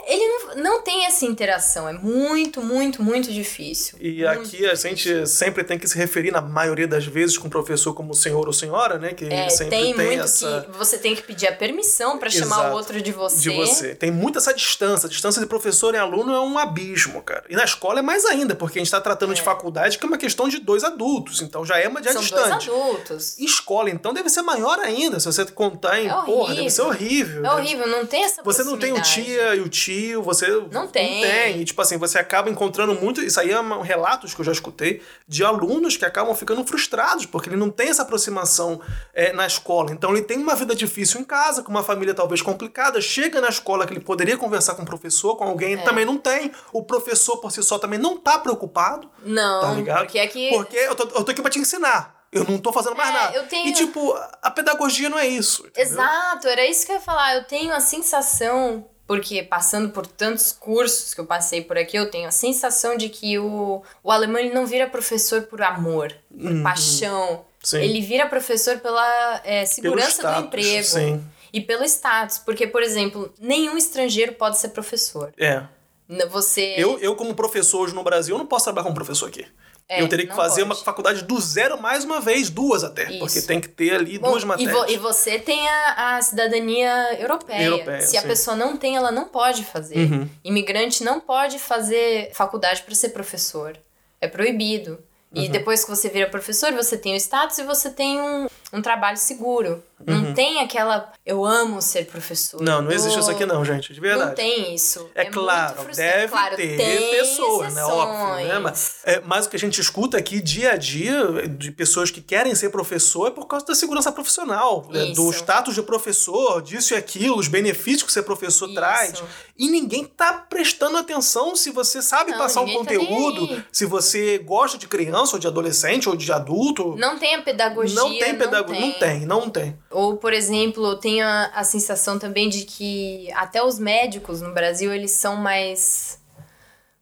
Ele não, não tem essa interação. É muito, muito, muito difícil. E aqui a gente sempre tem que se referir, na maioria das vezes, com o professor como senhor ou senhora, né? Que É, sempre tem, tem, muito essa. que você tem que pedir a permissão pra chamar o outro de você. De você. Tem muita essa distância. A distância de professor e aluno é um abismo, cara. E na escola é mais ainda, porque a gente tá tratando de faculdade que é uma questão de dois adultos. Então já é uma já São distante. dois adultos. Escola, então, deve ser maior ainda. Se você contar em. É porra, deve ser horrível. É horrível, não tem essa Você não tem o tia e o tio, você Não tem. E, tipo assim, você acaba encontrando muito. Isso aí é um relatos que eu já escutei de alunos que acabam ficando frustrados, porque ele não tem essa aproximação é, na escola. Então ele tem uma vida difícil em casa, com uma família talvez complicada, chega na escola que ele poderia conversar com o professor, com alguém, É. também não tem. O professor por si só também não tá preocupado. Não, Tá ligado? porque aqui... Porque eu tô, eu tô aqui pra te ensinar. Eu não tô fazendo mais É, nada. tenho- E, tipo, a pedagogia não é isso. entendeu? Exato, era isso que eu ia falar. Eu tenho a sensação, porque passando por tantos cursos que eu passei por aqui, eu tenho a sensação de que o, o alemão ele não vira professor por amor, por paixão. Sim. Ele vira professor pela é, segurança do status, emprego. Sim. E pelo status. Porque, por exemplo, nenhum estrangeiro pode ser professor. É. Você. Eu, eu, como professor hoje no Brasil, eu não posso trabalhar como professor aqui. É, eu teria que fazer pode. uma faculdade do zero mais uma vez, duas até. Isso. Porque tem que ter ali Bom, duas e, matérias. vo- e você tem a, a cidadania europeia. Europeia, Se a sim. pessoa não tem, ela não pode fazer. Uhum. Imigrante não pode fazer faculdade para ser professor. É proibido. E Uhum. depois que você vira professor, você tem o status e você tem um, um trabalho seguro. Não tem aquela eu amo ser professor. Uhum. Não, não existe isso aqui não, gente, de verdade. Não tem isso. É, muito claro, deve Claro, ter tem pessoas, né? Óbvio, né? Mas, é, mas o que a gente escuta aqui dia a dia de pessoas que querem ser professor é por causa da segurança profissional, né? do status de professor, disso e aquilo, os benefícios que ser professor Isso. traz. E ninguém tá prestando atenção se você sabe Não, passar um tá conteúdo, aí. se você gosta de criança ou de adolescente ou de adulto. Não tem a pedagogia. Não tem pedagogia. Não tem, não tem. Ou, por exemplo, eu tenho a, a sensação também de que até os médicos no Brasil, eles são mais.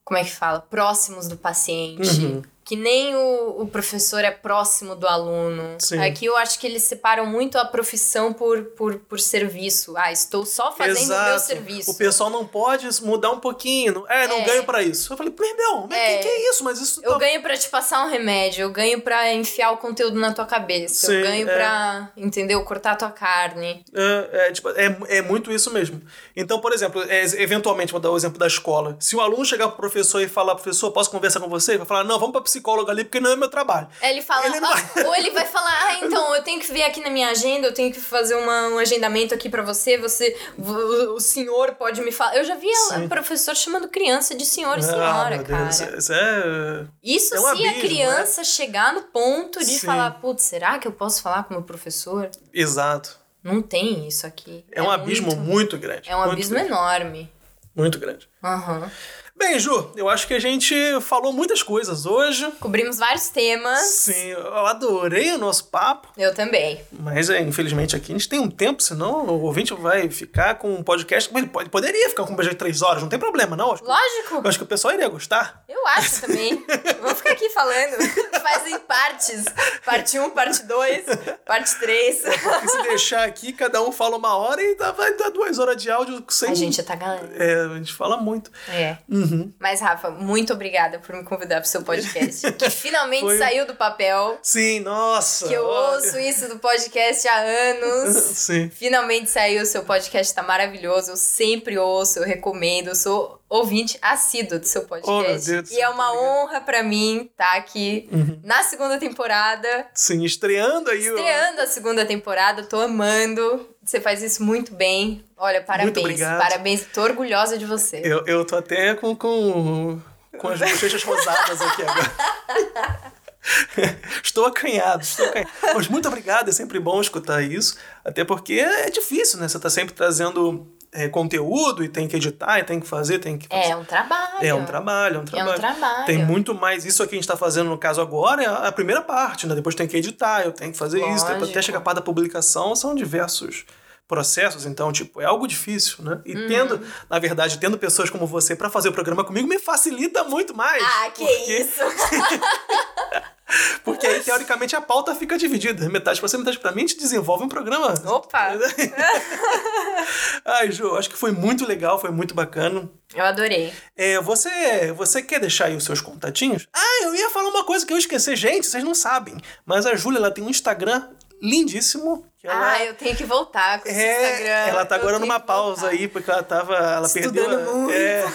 Como é que fala? Próximos do paciente. Uhum. Que nem o, o professor é próximo do aluno. Sim. Aqui eu acho que eles separam muito a profissão por, por, por serviço. Ah, estou só fazendo o meu serviço. O pessoal não pode mudar um pouquinho. É, não É. ganho pra isso. Eu falei, meu, mas É. que, que é isso? Mas isso Eu tá- ganho pra te passar um remédio, eu ganho pra enfiar o conteúdo na tua cabeça, Sim, eu ganho é. pra, entendeu? Cortar a tua carne. É, é, tipo, é, é muito isso mesmo. Então, por exemplo, é, eventualmente, vou dar o exemplo da escola. Se o aluno chegar pro professor e falar, professor, posso conversar com você? Ele vai falar, não, vamos pra psicóloga ali, porque não é meu trabalho. Ele fala, Ele "Ah", ou ele vai falar, ah, então, eu tenho que ver aqui na minha agenda, eu tenho que fazer uma- um agendamento aqui pra você, você, o, o senhor pode me falar. Eu já vi o professor chamando criança de senhor e ah, senhora, meu cara. Deus, isso é... Isso é um se abismo, a criança chegar no ponto de Sim. falar, putz, será que eu posso falar com o meu professor? Exato. Não tem isso aqui. É, um abismo muito- muito grande. É um abismo grande, enorme. Muito grande. Aham. Bem, Ju, eu acho que a gente falou muitas coisas hoje. Cobrimos vários temas. Sim, eu adorei o nosso papo. Eu também. Mas, é, infelizmente, aqui a gente tem um tempo, senão o ouvinte vai ficar com um podcast. Ele pode- poderia ficar com um podcast de três horas, não tem problema, não. Acho Lógico. Eu acho que o pessoal iria gostar. Eu acho também. Vamos ficar aqui falando. Faz em partes. Parte 1, parte 2, parte 3. E se deixar aqui, cada um fala uma hora e dá, vai dar duas horas de áudio sem. A gente tá galera. É, a gente fala muito. É. Uhum. Mas, Rafa, muito obrigada por me convidar pro seu podcast. Que finalmente Foi- saiu do papel. Sim, nossa. Que eu olha. ouço isso do podcast há anos. Sim. Finalmente saiu, seu podcast tá maravilhoso. Eu sempre ouço, eu recomendo. Eu sou ouvinte assíduo do seu podcast. Oh, Deus do e é uma obrigado. honra pra mim estar aqui na segunda temporada. Sim, estreando aí. o- Estreando a segunda temporada, tô amando. Você faz isso muito bem. Olha, parabéns. obrigado. Parabéns, tô orgulhosa de você. Eu, eu tô até com, com, com as bochechas rosadas aqui agora. estou acanhado, estou acanhado. Mas muito obrigado, é sempre bom escutar isso. Até porque é difícil, né? Você tá sempre trazendo é, conteúdo e tem que editar, e tem que fazer, tem que É um trabalho. É um trabalho, é um trabalho. trabalho. Tem muito mais. Isso aqui que a gente tá fazendo no caso agora é a a primeira parte, né? Depois tem que editar, eu tenho que fazer isso. Depois até Lógico. chegar a parte da publicação, são diversos processos, então, tipo, é algo difícil, né? E Uhum. tendo, na verdade, tendo pessoas como você pra fazer o programa comigo me facilita muito mais. Ah, que porque, isso! Porque aí, teoricamente, a pauta fica dividida. Metade pra você, metade pra mim, a gente desenvolve um programa. Opa! Ai, Ju, acho que foi muito legal, foi muito bacana. Eu adorei. É, você, você quer deixar aí os seus contatinhos? Ah, eu ia falar uma coisa que eu esqueci. Gente, vocês não sabem. Mas a Júlia, ela tem um Instagram lindíssimo. que ela- Ah, eu tenho que voltar com esse é, Instagram. ela tá Eu agora numa pausa voltar. aí, porque ela tava. Ela Estudando perdeu. muito. É,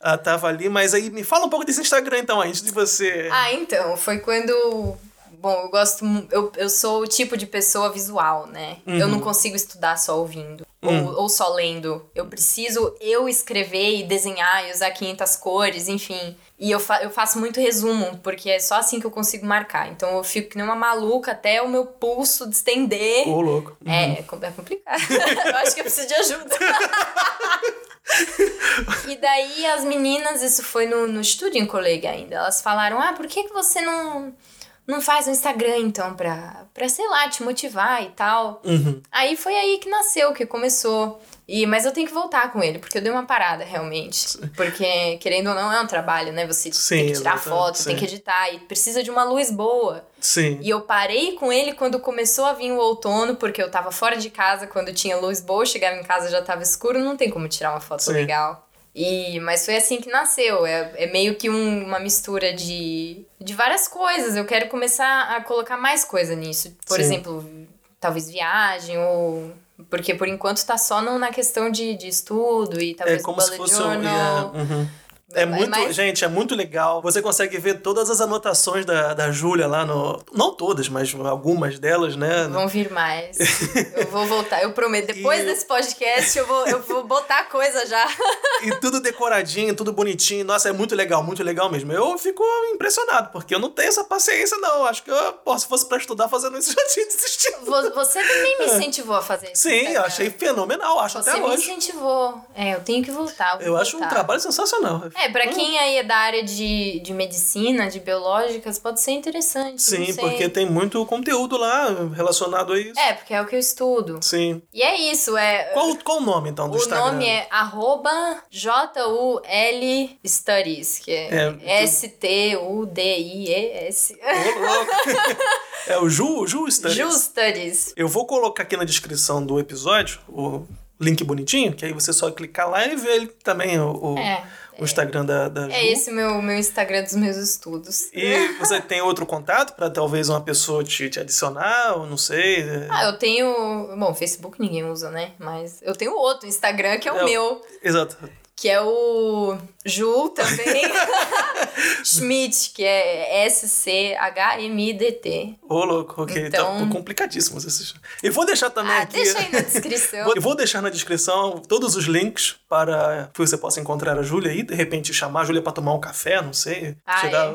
ela tava ali, mas aí me fala um pouco desse Instagram então, antes de você. Ah, então, foi quando. Bom, eu gosto. Eu, eu sou o tipo de pessoa visual, né? Eu Uhum. não consigo estudar só ouvindo. Hum. Ou, ou só lendo. Eu preciso eu escrever e desenhar e usar 500 cores, enfim. E eu, fa eu faço muito resumo, porque é só assim que eu consigo marcar. Então eu fico que nem uma maluca até o meu pulso distender. Ô, louco. É, é com- é complicado. eu acho que eu preciso de ajuda. e daí as meninas, isso foi no, no estúdio em colega ainda, elas falaram: ah, por que, que você não, não faz um Instagram então pra, pra, sei lá, te motivar e tal? Uhum. Aí foi aí que nasceu, que começou. E, mas eu tenho que voltar com ele, porque eu dei uma parada realmente. Porque, querendo ou não, é um trabalho, né? Você Sim, tem que tirar foto, tem sim. que editar, e precisa de uma luz boa. Sim. E eu parei com ele quando começou a vir o outono, porque eu tava fora de casa quando tinha luz boa, chegava em casa já tava escuro, não tem como tirar uma foto Sim. legal. E, mas foi assim que nasceu. É, é meio que um- uma mistura de, de várias coisas. Eu quero começar a colocar mais coisa nisso. Por Sim. exemplo, talvez viagem ou. Porque por enquanto tá só no- na questão de, de estudo e É talvez como no se fosse um. journal. é, uhum. É muito, Mas- gente, é muito legal. Você consegue ver todas as anotações da, da Júlia lá no. Não todas, mas algumas delas, né? Vão vir mais. eu vou voltar, eu prometo. Depois E- desse podcast, eu vou, eu vou botar coisa já. E tudo decoradinho, tudo bonitinho. Nossa, é muito legal, muito legal mesmo. Eu fico impressionado, porque eu não tenho essa paciência, não. Acho que eu, pô, se fosse pra estudar fazendo isso, eu já tinha desistido. Vo- Você também me incentivou a fazer isso. Sim, eu Instagram. achei fenomenal, acho Você até me hoje. incentivou. É, eu tenho que voltar. vou Eu acho um trabalho sensacional. É, pra quem aí é da área de, de medicina, de biológicas, pode ser interessante. Sim, porque tem muito conteúdo lá relacionado a isso. É, porque é o que eu estudo. Sim. E é isso, é. Qual, qual o nome, então, do o Instagram? nome é arroba J-U-L Studies, que é, É, S-T-U-D-I-E-S. É o Ju, Ju Studies. Ju Studies. Eu vou colocar aqui na descrição do episódio o link bonitinho, que aí você só clicar lá e ver também o, o, É, o Instagram da, da Ju. É esse o meu, meu Instagram dos meus estudos. E você tem outro contato pra talvez uma pessoa te, te adicionar, ou não sei. Ah, eu tenho. Bom, Facebook ninguém usa, né? Mas eu tenho outro Instagram que é o É o- meu. Exato. Que é o Ju também. Schmidt, que é S-C-H-M-I-D-T. Ô, louco, ok. Então- Tá complicadíssimos esses. E vou deixar também Ah, aqui. deixa aí na descrição. Vou- Vou deixar na descrição todos os links para que você possa encontrar a Júlia e de repente chamar a Júlia para tomar um café, não sei. Ah, tirar-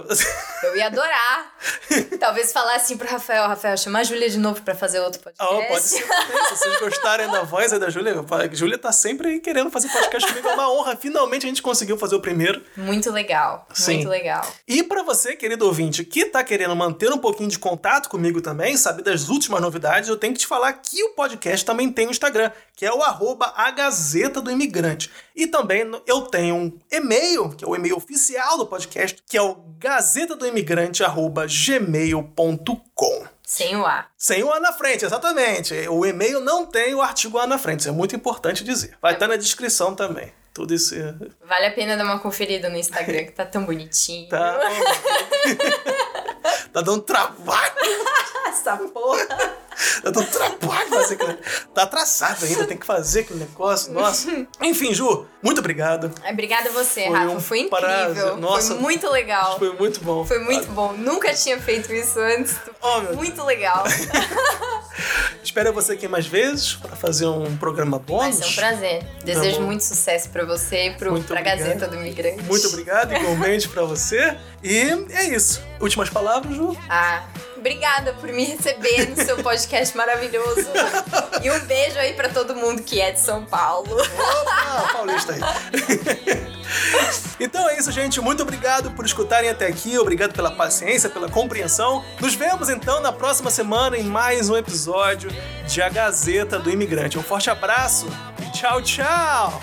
Eu ia adorar. Talvez falar assim pro Rafael, Rafael, chamar a Júlia de novo pra fazer outro podcast. Ah, pode ser. Se vocês gostarem da voz da Júlia, a Júlia tá sempre querendo fazer podcast comigo. É uma honra. Finalmente a gente conseguiu fazer o primeiro. Muito legal, Sim. muito legal. E para você, querido ouvinte, que tá querendo manter um pouquinho de contato comigo também, saber das últimas novidades, eu tenho que te falar que o podcast também tem um Instagram, que é o arroba a Gazeta do Imigrante. E também eu tenho um e-mail, que é o e-mail oficial do podcast, que é o gazetadoimigrante arroba gmail.com. Sem o A. Sem o A na frente, exatamente. O e-mail não tem o artigo A na frente, isso é muito importante dizer. Vai estar na descrição também. Isso é- Vale a pena dar uma conferida no Instagram, que tá tão bonitinho. tá. tá dando trabalho. Essa porra. Tá dando trabalho fazer aquele. Tá atrasado ainda, tem que fazer aquele negócio. Nossa. Enfim, Ju, muito obrigado. Obrigada a você, Foi Rafa. um Foi prazer. incrível. Nossa. Foi muito legal. Foi muito bom. Foi muito bom. Nunca tinha feito isso antes. Oh, meu Muito legal. Espero você aqui mais vezes para fazer um programa Vai bônus. ser um prazer. Desejo bom. muito sucesso pra você e pra obrigado. Gazeta do Imigrante. Muito obrigado, igualmente para você. E é isso. Últimas palavras, Ju? Ah, obrigada por me receber no seu podcast maravilhoso. E um beijo aí pra todo mundo que é de São Paulo. Opa, paulista aí. então é isso, gente. Muito obrigado por escutarem até aqui. Obrigado pela paciência, pela compreensão. Nos vemos então na próxima semana em mais um episódio de A Gazeta do Imigrante. Um forte abraço e tchau, tchau!